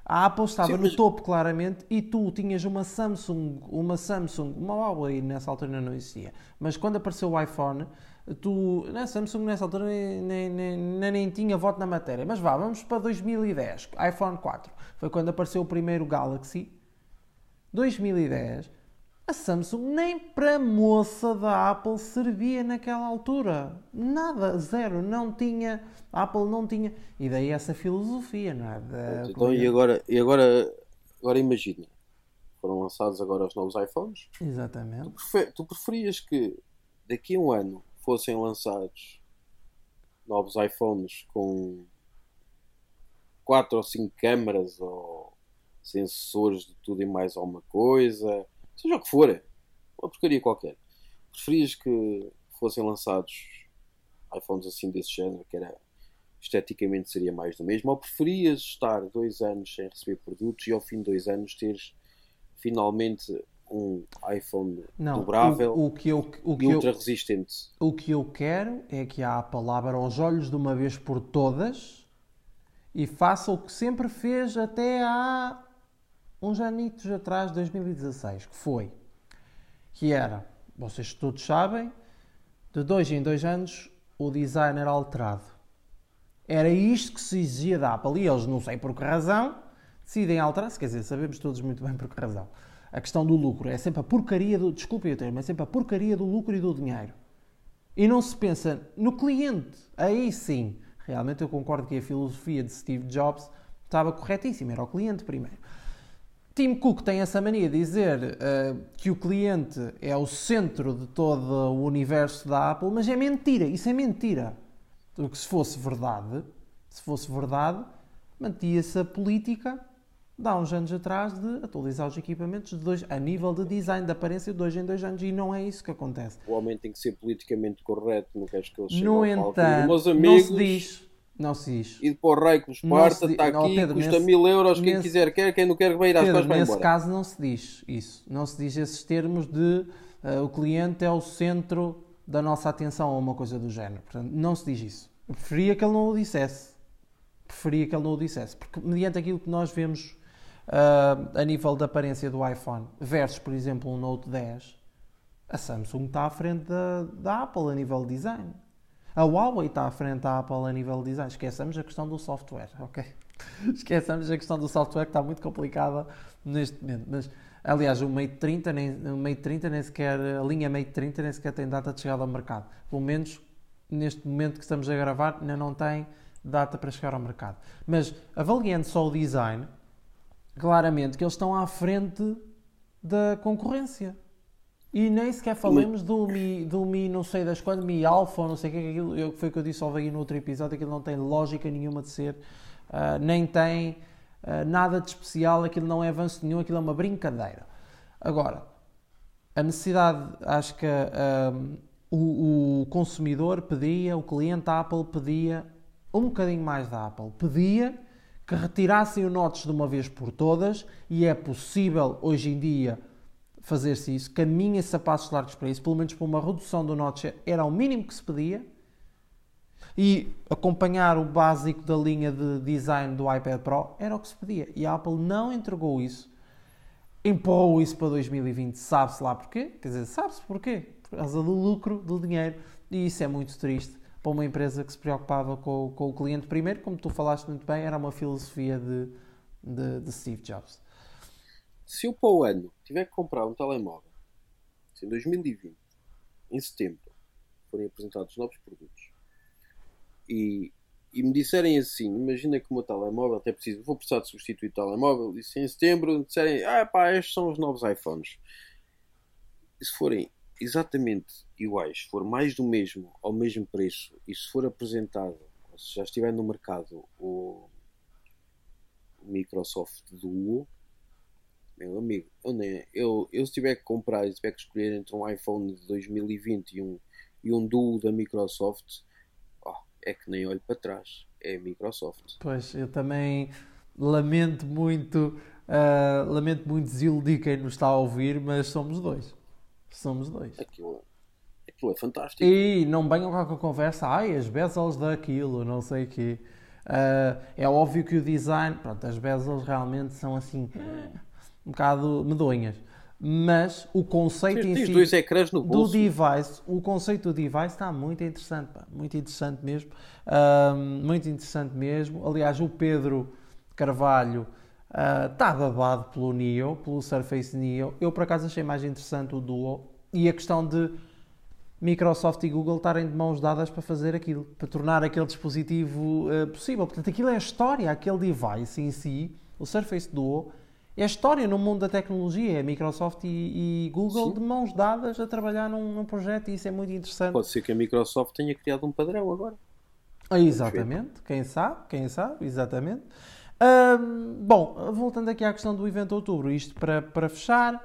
A Apple estava Sim, no mas- topo, claramente, e tu tinhas uma Samsung, uma Samsung, uma Huawei nessa altura ainda não existia, mas quando apareceu o iPhone, tu, na Samsung nessa altura nem, nem, nem, nem tinha voto na matéria, mas vá, vamos para 2010, iPhone 4, foi quando apareceu o primeiro Galaxy, 2010, a Samsung nem para moça da Apple servia naquela altura. Nada, zero, não tinha, a Apple não tinha, e daí essa filosofia, não é? Da- Então, e agora, e agora, agora imagina. Foram lançados agora os novos iPhones. Exatamente. Prefe- Tu preferias que daqui a um ano fossem lançados novos iPhones com 4 ou 5 câmaras ou sensores de tudo e mais alguma coisa, seja o que for, uma porcaria qualquer. Preferias que fossem lançados iPhones assim desse género, que era esteticamente seria mais do mesmo, ou preferias estar dois anos sem receber produtos e ao fim de dois anos teres finalmente um iPhone Não, dobrável o, o que eu, o, e que eu, ultra resistente. o que eu quero é que a Apple abra os olhos de uma vez por todas e faça o que sempre fez até há uns anitos atrás, 2016, que foi, que era, vocês todos sabem, de dois em dois anos o design era alterado. Era isto que se exigia da Apple e eles, não sei por que razão, decidem alterar-se, quer dizer, sabemos todos muito bem por que razão. A questão do lucro é sempre a porcaria do, desculpe o termo, é sempre a porcaria do lucro e do dinheiro. E não se pensa no cliente. Aí sim, realmente eu concordo que a filosofia de Steve Jobs estava corretíssima, era o cliente primeiro. Tim Cook tem essa mania de dizer eh, que o cliente é o centro de todo o universo da Apple, mas é mentira, isso é mentira. Porque se fosse verdade, se fosse verdade, mantia-se a política de há uns anos atrás de atualizar os equipamentos de dois, a nível de design, de aparência de dois em dois anos, e não é isso que acontece. O homem tem que ser politicamente correto, não queres que ele chegue No palco entanto, meus não amigos, se diz, Não se diz. E o rei que nos Não parta, se di- está não, aqui, Pedro, custa nesse- mil euros, quem nesse- quiser quer, quem não quer vai ir às Pedro, vai nesse embora. caso não se diz isso. Não se diz esses termos de eh, o cliente é o centro da nossa atenção ou uma coisa do género. Portanto, não se diz isso. Eu preferia que ele não o dissesse. Preferia que ele não o dissesse. Porque mediante aquilo que nós vemos ah, a nível da aparência do iPhone versus, por exemplo, um Note 10, a Samsung está à frente da, da Apple a nível de design. A Huawei está à frente da Apple a nível de design. Esqueçamos a questão do software, ok? Esqueçamos a questão do software que está muito complicada neste momento. Mas, aliás, o Mate 30, nem, o Mate 30 nem sequer, a linha Mate 30 nem sequer tem data de chegada ao mercado. Pelo menos neste momento que estamos a gravar, ainda não tem data para chegar ao mercado. Mas avaliando só o design, claramente que eles estão à frente da concorrência. E nem sequer falamos do Mi, do Mi não sei das quando, Mi Alpha, ou não sei o que, que aquilo, eu, foi o que eu disse ao aí no outro episódio, aquilo não tem lógica nenhuma de ser, ah, nem tem ah, nada de especial, aquilo não é avanço nenhum, aquilo é uma brincadeira. Agora, a necessidade, acho que ah, o, o consumidor pedia, o cliente Apple pedia um bocadinho mais da Apple, pedia que retirassem o notch de uma vez por todas e é possível hoje em dia fazer-se isso, caminha-se a passos largos para isso, pelo menos para uma redução do notch era o mínimo que se pedia e acompanhar o básico da linha de design do iPad Pro era o que se pedia e a Apple não entregou isso empurrou isso para 2020, sabe-se lá porquê? Quer dizer, sabe-se porquê? Por causa do lucro, do dinheiro, e isso é muito triste para uma empresa que se preocupava com, com o cliente primeiro, como tu falaste muito bem, era uma filosofia de, de, de Steve Jobs. Se eu para o ano tiver que comprar um telemóvel, se em 2020, em setembro, forem apresentados novos produtos e, e me disserem assim, imagina que o meu telemóvel até preciso, vou precisar de substituir o telemóvel, e se em setembro disserem, ah pá, estes são os novos iPhones. E se forem exatamente iguais, se for mais do mesmo, ao mesmo preço, e se for apresentado, se já estiver no mercado o, o Microsoft Duo, meu amigo, eu, nem, eu, eu se tiver que comprar e tiver que escolher entre um iPhone de 2020 e um, e um Duo da Microsoft, oh, é que nem olho para trás. É a Microsoft. Pois, eu também lamento muito, ah, lamento muito desiludir quem nos está a ouvir, mas somos dois. Somos dois. Aquilo, aquilo é fantástico. E não venham com a conversa, ai, as bezels daquilo, não sei o quê. Ah, é óbvio que o design, pronto, as bezels realmente são assim, um bocado medonhas. Mas o conceito em Tens si dois ecrãs no do bolso. device, o conceito do device está muito interessante, pá, muito interessante mesmo, muito interessante mesmo. Aliás, o Pedro Carvalho ah, está babado pelo Neo, pelo Surface Neo. Eu por acaso achei mais interessante o Duo e a questão de Microsoft e Google estarem de mãos dadas para fazer aquilo, para tornar aquele dispositivo ah, possível. Portanto, aquilo é a história, aquele device em si, o Surface Duo. É a história no mundo da tecnologia, é Microsoft e, e Google Sim. de mãos dadas a trabalhar num, num projeto e isso é muito interessante. Pode ser que a Microsoft tenha criado um padrão agora. Ah, Exatamente, quem sabe, quem sabe, exatamente. Bom, voltando aqui à questão do evento de outubro, isto para, para fechar,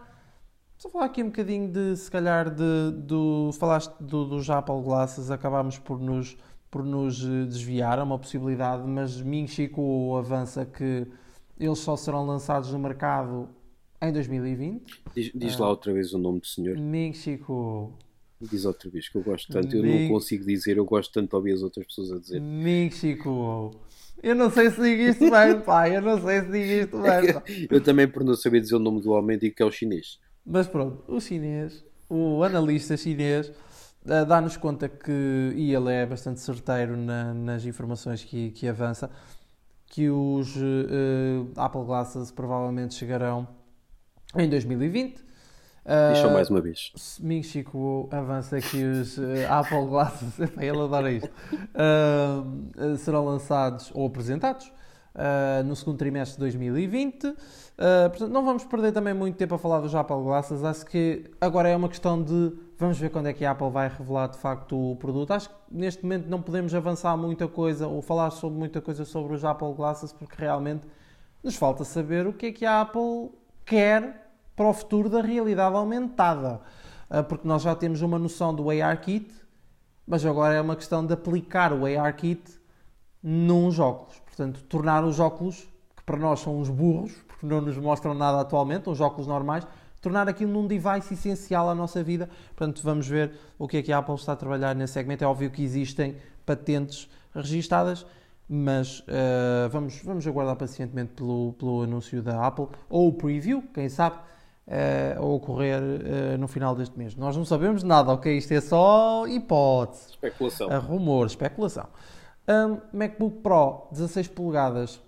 só falar aqui um bocadinho de, se calhar, de, do, falaste do, dos Apple Glasses, acabámos por nos, por nos eh, desviar a uma possibilidade, mas Ming Chico avança que eles só serão lançados no mercado em 2020. Diz, diz Ah. lá outra vez o nome do senhor. Chico, Diz outra vez, que eu gosto tanto. Eu não consigo dizer, eu gosto tanto de ouvir as outras pessoas a dizer. Chico. Eu não sei se digo isto bem, pá, eu não sei se digo isto bem, pá. Eu também, por não saber dizer o nome do homem, digo que é o chinês. Mas pronto, o chinês, o analista chinês, eh, dá-nos conta que, e ele é bastante certeiro na- nas informações que, que avança, que os eh, Apple Glasses provavelmente chegarão em 2020. Diz só Eh, mais uma vez. Ming Chico avança que os eh, Apple Glasses, ele adora isto, eh, serão lançados ou apresentados ah, no segundo trimestre de 2020. Ah, portanto, não vamos perder também muito tempo a falar dos Apple Glasses. Acho que agora é uma questão de vamos ver quando é que a Apple vai revelar de facto o produto. Acho que neste momento não podemos avançar muita coisa ou falar sobre muita coisa sobre os Apple Glasses porque realmente nos falta saber o que é que a Apple quer para o futuro da realidade aumentada. Ah, Porque nós já temos uma noção do ARKit, mas agora é uma questão de aplicar o ARKit nos óculos. Portanto, tornar os óculos, que para nós são uns burros, porque não nos mostram nada atualmente, os óculos normais, tornar aquilo num device essencial à nossa vida. Portanto, vamos ver o que é que a Apple está a trabalhar nesse segmento. É óbvio que existem patentes registadas, mas uh, vamos, vamos aguardar pacientemente pelo, pelo anúncio da Apple, ou o preview, quem sabe, uh, a ocorrer uh, no final deste mês. Nós não sabemos nada, ok? Isto é só hipótese. Especulação. Rumor, especulação. Um, MacBook Pro 16 polegadas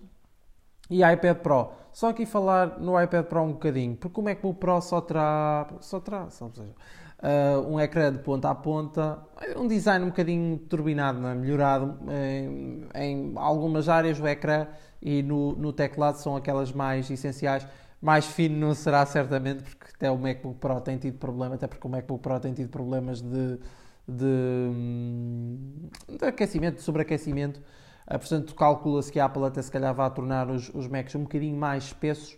e iPad Pro. Só aqui falar no iPad Pro um bocadinho, porque o MacBook Pro só terá, só terá, só seja, uh, um ecrã de ponta a ponta, um design um bocadinho turbinado, é? melhorado em, em, algumas áreas o ecrã e no, no teclado são aquelas mais essenciais. Mais fino não será certamente, porque até o MacBook Pro tem tido problema, até porque o MacBook Pro tem tido problemas de, de, hum, de aquecimento, de sobreaquecimento. Uh, portanto, calcula-se que a Apple até se calhar vai tornar os, os Macs um bocadinho mais espessos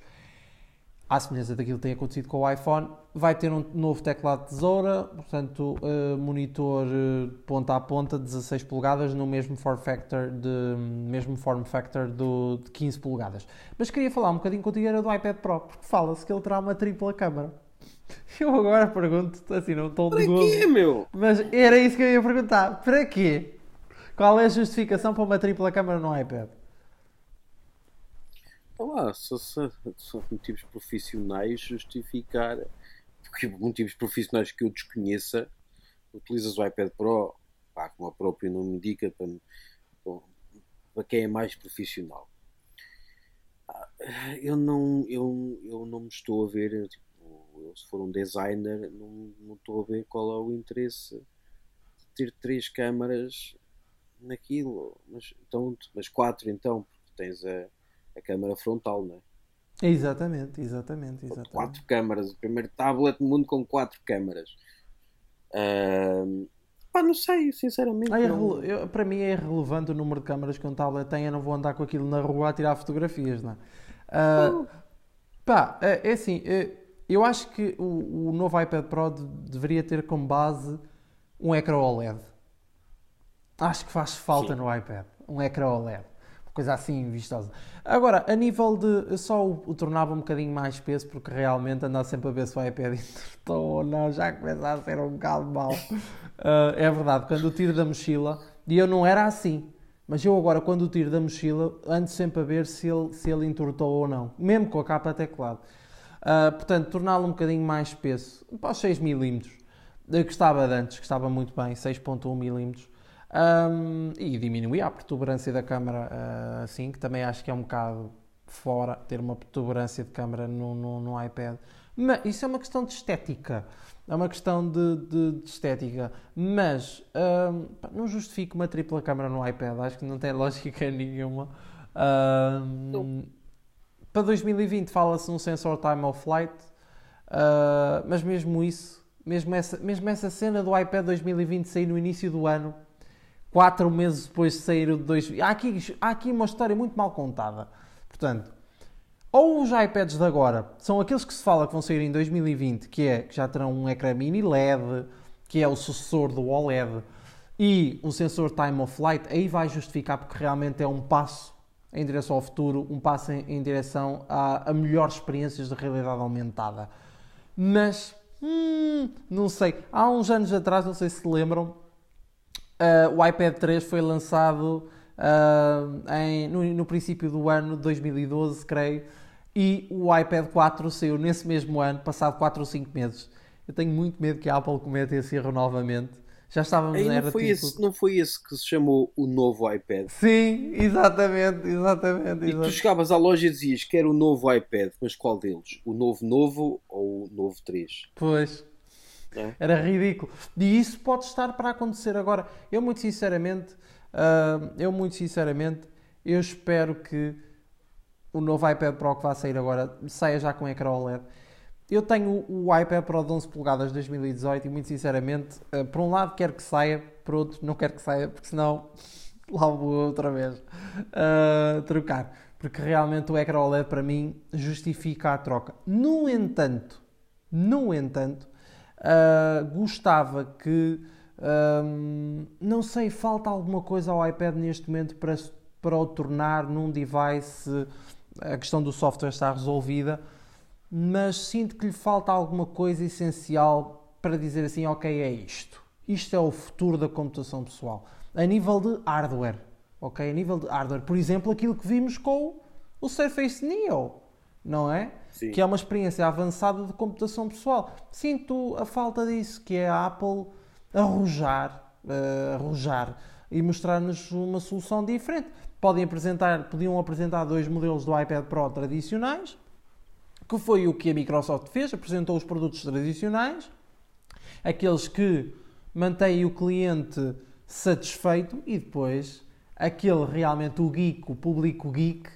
à semelhança daquilo que tem acontecido com o iPhone, vai ter um novo teclado de tesoura, portanto, uh, monitor uh, ponta a ponta, 16 polegadas, no mesmo form factor, de, mesmo form factor do, de 15 polegadas. Mas queria falar um bocadinho contigo era do iPad Pro, porque fala-se que ele terá uma tripla câmara. Eu agora pergunto, assim, não estou de gozo. Para quê, meu? Mas era isso que eu ia perguntar. Para quê? Qual é a justificação para uma tripla câmara no iPad? lá, só, só, só motivos profissionais justificar, porque motivos profissionais que eu desconheça, utilizas o iPad Pro, pá, como a próprio nome indica, para, para quem é mais profissional. Ah, eu não, eu, eu não me estou a ver, tipo, eu, se for um designer, não, não estou a ver qual é o interesse de ter três câmaras naquilo, mas, então, mas quatro então, porque tens a a câmara frontal, não é? Exatamente, exatamente, exatamente. Quatro câmaras, o primeiro tablet do mundo com quatro câmaras. Uh, pá, não sei, sinceramente. Ah, é não... eu, para mim é irrelevante o número de câmaras que um tablet tem, eu não vou andar com aquilo na rua a tirar fotografias, não é? Uh, pá, é, é assim, é, eu acho que o, o novo iPad Pro de, deveria ter como base um ecrã OLED. Acho que faz falta Sim. no iPad, um ecrã OLED coisa assim vistosa. Agora, a nível de. só o, o, tornava um bocadinho mais espesso, porque realmente andar sempre a ver se o iPad estou ou não, já começa a ser um bocado mau. Uh, é verdade, quando o tiro da mochila, e eu não era assim, mas eu agora, quando o tiro da mochila, ando sempre a ver se ele, se ele entortou ou não, mesmo com a capa teclado. Uh, portanto, torná-lo um bocadinho mais espesso, para os 6 mm, que estava de antes, que estava muito bem, 6.1 mm. Um, e diminuir a protuberância da câmara uh, assim, que também acho que é um bocado fora ter uma protuberância de câmara no, no, no iPad. Mas isso é uma questão de estética. É uma questão de, de, de estética. Mas um, não justifico uma tripla câmara no iPad. Acho que não tem lógica nenhuma. Um, para 2020 fala-se num sensor time of flight. Uh, mas mesmo isso, mesmo essa, mesmo essa cena do iPad 2020 sair no início do ano, quatro meses depois de dois. Há aqui, há aqui uma história muito mal contada. Portanto, ou os iPads de agora são aqueles que se fala que vão sair em 2020, que é que já terão um ecrã mini LED, que é o sucessor do OLED, e um sensor time of flight, aí vai justificar porque realmente é um passo em direção ao futuro, um passo em, em direção a, a melhores experiências de realidade aumentada. Mas, hum, não sei, há uns anos atrás, não sei se se lembram, Uh, o iPad 3 foi lançado uh, em, no, no, princípio do ano de 2012, creio, e o iPad 4 saiu nesse mesmo ano, passado 4 ou 5 meses. Eu tenho muito medo que a Apple cometa esse erro novamente. Já estávamos Aí não, foi tipo... esse, não foi esse que se chamou o novo iPad? Sim, exatamente, exatamente. E tu chegavas à loja e dizias que era o novo iPad, mas qual deles? O novo novo ou o novo 3? Pois. É. Era ridículo. E isso pode estar para acontecer agora. Eu muito sinceramente, uh, eu muito sinceramente, eu espero que o novo iPad Pro que vai sair agora saia já com ecrã OLED. Eu tenho o iPad Pro de 11 polegadas de 2018 e muito sinceramente, uh, por um lado quero que saia, por outro não quero que saia, porque senão lá vou outra vez uh, trocar. Porque realmente o ecrã OLED para mim justifica a troca. No entanto, no entanto, Uh, gostava que, um, não sei, falta alguma coisa ao iPad neste momento para, para o tornar num device. A questão do software está resolvida, mas sinto que lhe falta alguma coisa essencial para dizer assim: ok, é isto. Isto é o futuro da computação pessoal. A nível de hardware. Ok? A nível de hardware. Por exemplo, aquilo que vimos com o Surface Neo. Não é? Sim. Que é uma experiência avançada de computação pessoal. Sinto a falta disso, que é a Apple arrojar, uh, arrojar e mostrar-nos uma solução diferente. Podem apresentar, podiam apresentar dois modelos do iPad Pro tradicionais, que foi o que a Microsoft fez, apresentou os produtos tradicionais, aqueles que mantêm o cliente satisfeito e depois aquele realmente o geek, o público geek,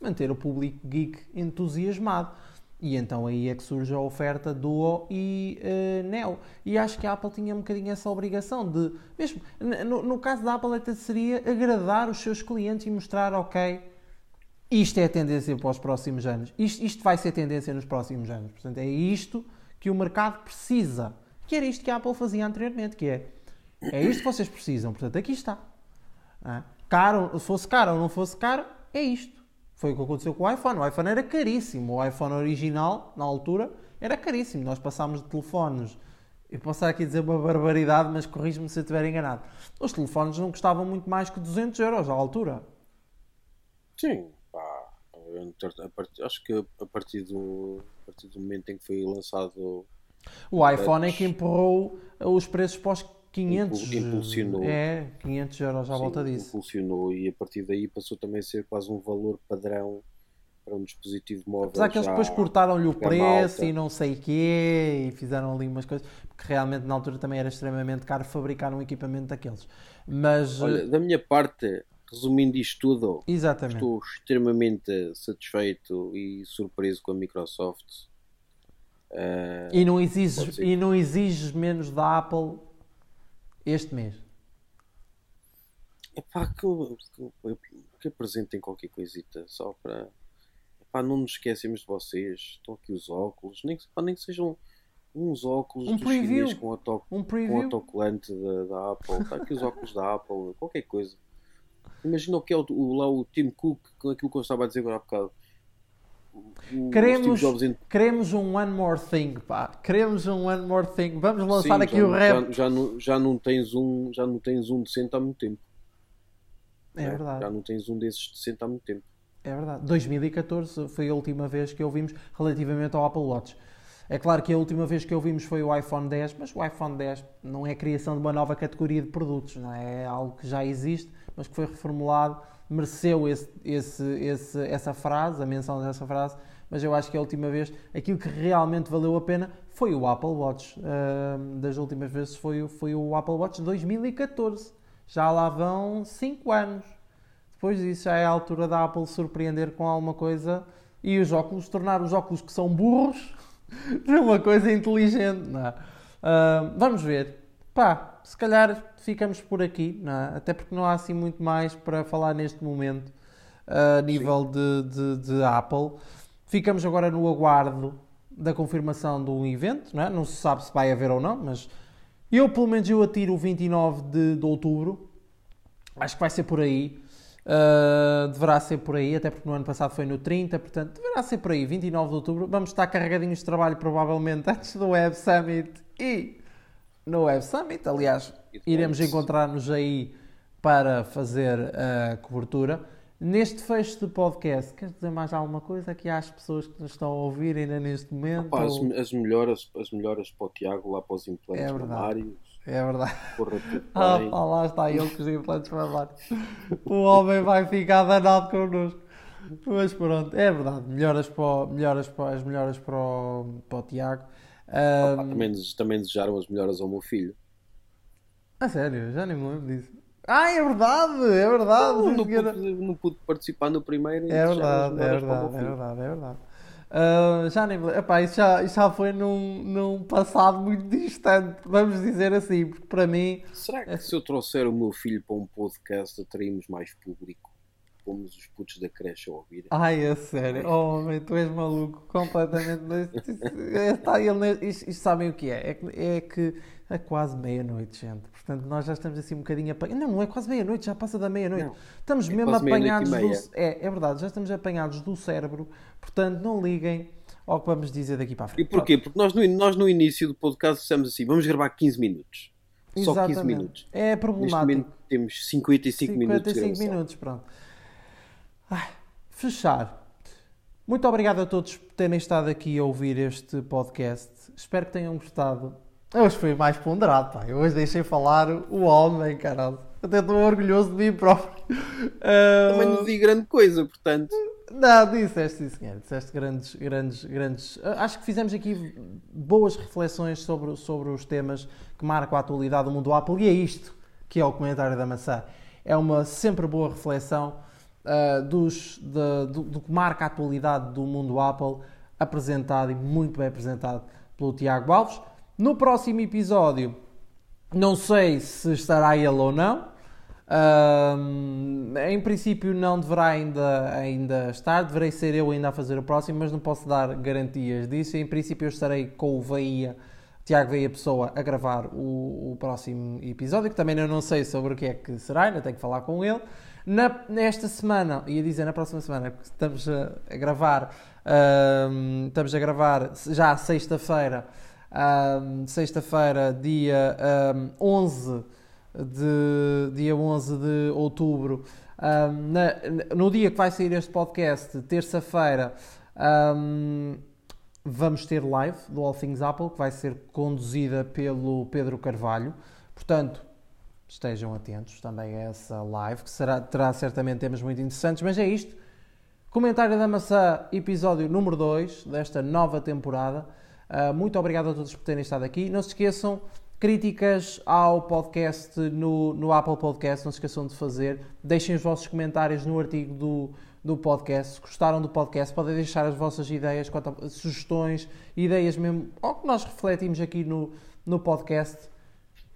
manter o público geek entusiasmado. E então aí é que surge a oferta Duo e uh, Neo. E acho que a Apple tinha um bocadinho essa obrigação de, mesmo no, no caso da Apple, até seria agradar os seus clientes e mostrar, ok, isto é a tendência para os próximos anos. Isto, isto vai ser tendência nos próximos anos. Portanto, é isto que o mercado precisa. Que era isto que a Apple fazia anteriormente, que é, é isto que vocês precisam. Portanto, aqui está. É? Caro, se fosse caro ou não fosse caro, é isto. Foi o que aconteceu com o iPhone. O iPhone era caríssimo. O iPhone original, na altura, era caríssimo. Nós passámos de telefones. Eu posso aqui dizer uma barbaridade, mas corrijo-me se eu estiver enganado. Os telefones não custavam muito mais que 200 euros à altura. Sim, pá. Acho que a partir do, a partir do momento em que foi lançado. O iPhone é que empurrou os preços para os 500 impulsionou. É, 500 euros à Sim, volta disso. Impulsionou e a partir daí passou também a ser quase um valor padrão para um dispositivo móvel. Apesar que eles depois cortaram-lhe o preço alta. e não sei o quê e fizeram ali umas coisas, porque realmente na altura também era extremamente caro fabricar um equipamento daqueles. Mas, Olha, da minha parte, resumindo isto tudo, exatamente. estou extremamente satisfeito e surpreso com a Microsoft. Eh, E não, exiges, e não exiges menos da Apple este mês. Epá, que, que, que apresentem qualquer coisita só para. Epá, não nos esquecemos de vocês. Estão aqui os óculos, nem, que- pá, nem que sejam uns óculos Um dos preview. com, auto, Um com preview. autocolante da, da Apple. Está aqui os óculos da Apple, qualquer coisa. Imagina o que é o, o- lá o Tim Cook, com aquilo que eu estava a dizer agora há bocado. O- Queremos, Steve queremos um One More Thing, pá. Queremos um One More Thing. Vamos lançar Sim, aqui o rap. Já, já, não, já, não tens um, já não tens um decente há muito tempo. É né? verdade. Já não tens um desses decente há muito tempo. É verdade. 2014 foi a última vez que ouvimos relativamente ao Apple Watch. É claro que a última vez que ouvimos foi o iPhone 10, mas o iPhone 10 não é a criação de uma nova categoria de produtos, não é? É algo que já existe, mas que foi reformulado, mereceu esse, esse, esse, essa frase, a menção dessa frase, mas eu acho que a última vez, aquilo que realmente valeu a pena foi o Apple Watch. Ahm, das últimas vezes foi, foi o Apple Watch 2014. Já lá vão 5 anos. Depois disso já é a altura da Apple surpreender com alguma coisa e os óculos, tornar os óculos que são burros numa coisa inteligente. Não? Ah, vamos ver. Pá, se calhar ficamos por aqui, é? até porque não há assim muito mais para falar neste momento a nível de, de, de Apple. Ficamos agora no aguardo da confirmação do evento, não, é? não se sabe se vai haver ou não, mas eu pelo menos eu atiro o 29 de, de outubro. Acho que vai ser por aí. Uh, deverá ser por aí, até porque no ano passado foi no 30, portanto, deverá ser por aí, 29 de outubro. Vamos estar carregadinhos de trabalho, provavelmente, antes do Web Summit e no Web Summit. Aliás, depois. iremos encontrar-nos aí para fazer a cobertura. Neste fecho de podcast, queres dizer mais alguma coisa aqui às pessoas que nos estão a ouvir ainda neste momento? Pá, as, as melhoras, as melhoras para o Tiago lá para os implantes É mamários. É verdade. Porra, Ah, pá, lá está ele com os implantes mamares. O homem vai ficar danado connosco. Mas pronto, é verdade. Melhoras para, melhoras para, as melhoras para o, para o Tiago. Pá, Ahm, também, também desejaram as melhoras ao meu filho. a sério, já nem me lembro disso. Ah, é verdade, é verdade. Não, não, pude, não pude participar no primeiro. É desejaram as verdade, é verdade, é verdade, é verdade. Ah, já nem me lembro. Epá, isso já, isso já foi num, num passado muito distante, vamos dizer assim, porque para mim Será que se eu trouxer o meu filho para um podcast atraímos mais público? Pomos os putos da creche a ouvir. Ai, é sério. Oh, homem, tu és maluco. Completamente. Está ele, isto, isto sabem o que é? É que, é que é quase meia-noite, gente. Portanto, nós já estamos assim um bocadinho apanhados. Não, não é quase meia-noite, já passa da meia-noite. Estamos é mesmo apanhados do. É, é verdade, já estamos apanhados do cérebro. Portanto, não liguem ao que vamos dizer daqui para a frente. E porquê? Porque nós no, nós no início do podcast dissemos assim: vamos gravar 15 minutos. Só Exatamente. 15 minutos. É Neste problemático. momento temos 55, minutos de 55 gravação. minutos, pronto. Fechar. Muito obrigado a todos por terem estado aqui a ouvir este podcast. Espero que tenham gostado. Hoje foi mais ponderado, pá. Eu hoje deixei falar o homem, caralho. Até estou orgulhoso de mim próprio. Ah, Também não digo grande coisa, portanto. não, disseste sim, senhor. Disseste grandes, grandes, grandes. Acho que fizemos aqui boas reflexões sobre, sobre os temas que marcam a atualidade do mundo do Apple e é isto que é o comentário da maçã. É uma sempre boa reflexão ah, dos, de- do, do que marca a atualidade do mundo Apple, apresentado e muito bem apresentado pelo Tiago Alves. No próximo episódio, não sei se estará ele ou não. Ahm, em princípio não deverá ainda, ainda estar, deverei ser eu ainda a fazer o próximo, mas não posso dar garantias disso. Em princípio eu estarei com o Veia, Tiago Veia Pessoa, a gravar o, o próximo episódio, que também eu não sei sobre o que é que será, ainda tenho que falar com ele. Na, nesta semana, ia dizer na próxima semana, porque estamos a, a gravar, ahm, estamos a gravar já sexta-feira, ahm, sexta-feira, dia ahm, 11 de dia 11 de outubro, ahm, na- no dia que vai sair este podcast, terça-feira, ahm, vamos ter live do All Things Apple, que vai ser conduzida pelo Pedro Carvalho. Portanto, estejam atentos também a essa live, que será, terá certamente temas muito interessantes, mas é isto. Comentário da Maçã, episódio número 2 desta nova temporada. Ah, muito obrigado a todos por terem estado aqui. Não se esqueçam, críticas ao podcast no, no Apple Podcast, não se esqueçam de fazer. Deixem os vossos comentários no artigo do, do podcast. Se gostaram do podcast, podem deixar as vossas ideias, a- sugestões, ideias mesmo, ao que nós refletimos aqui no, no podcast.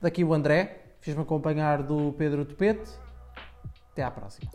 Daqui o André, fiz-me acompanhar do Pedro Topete. Até à próxima.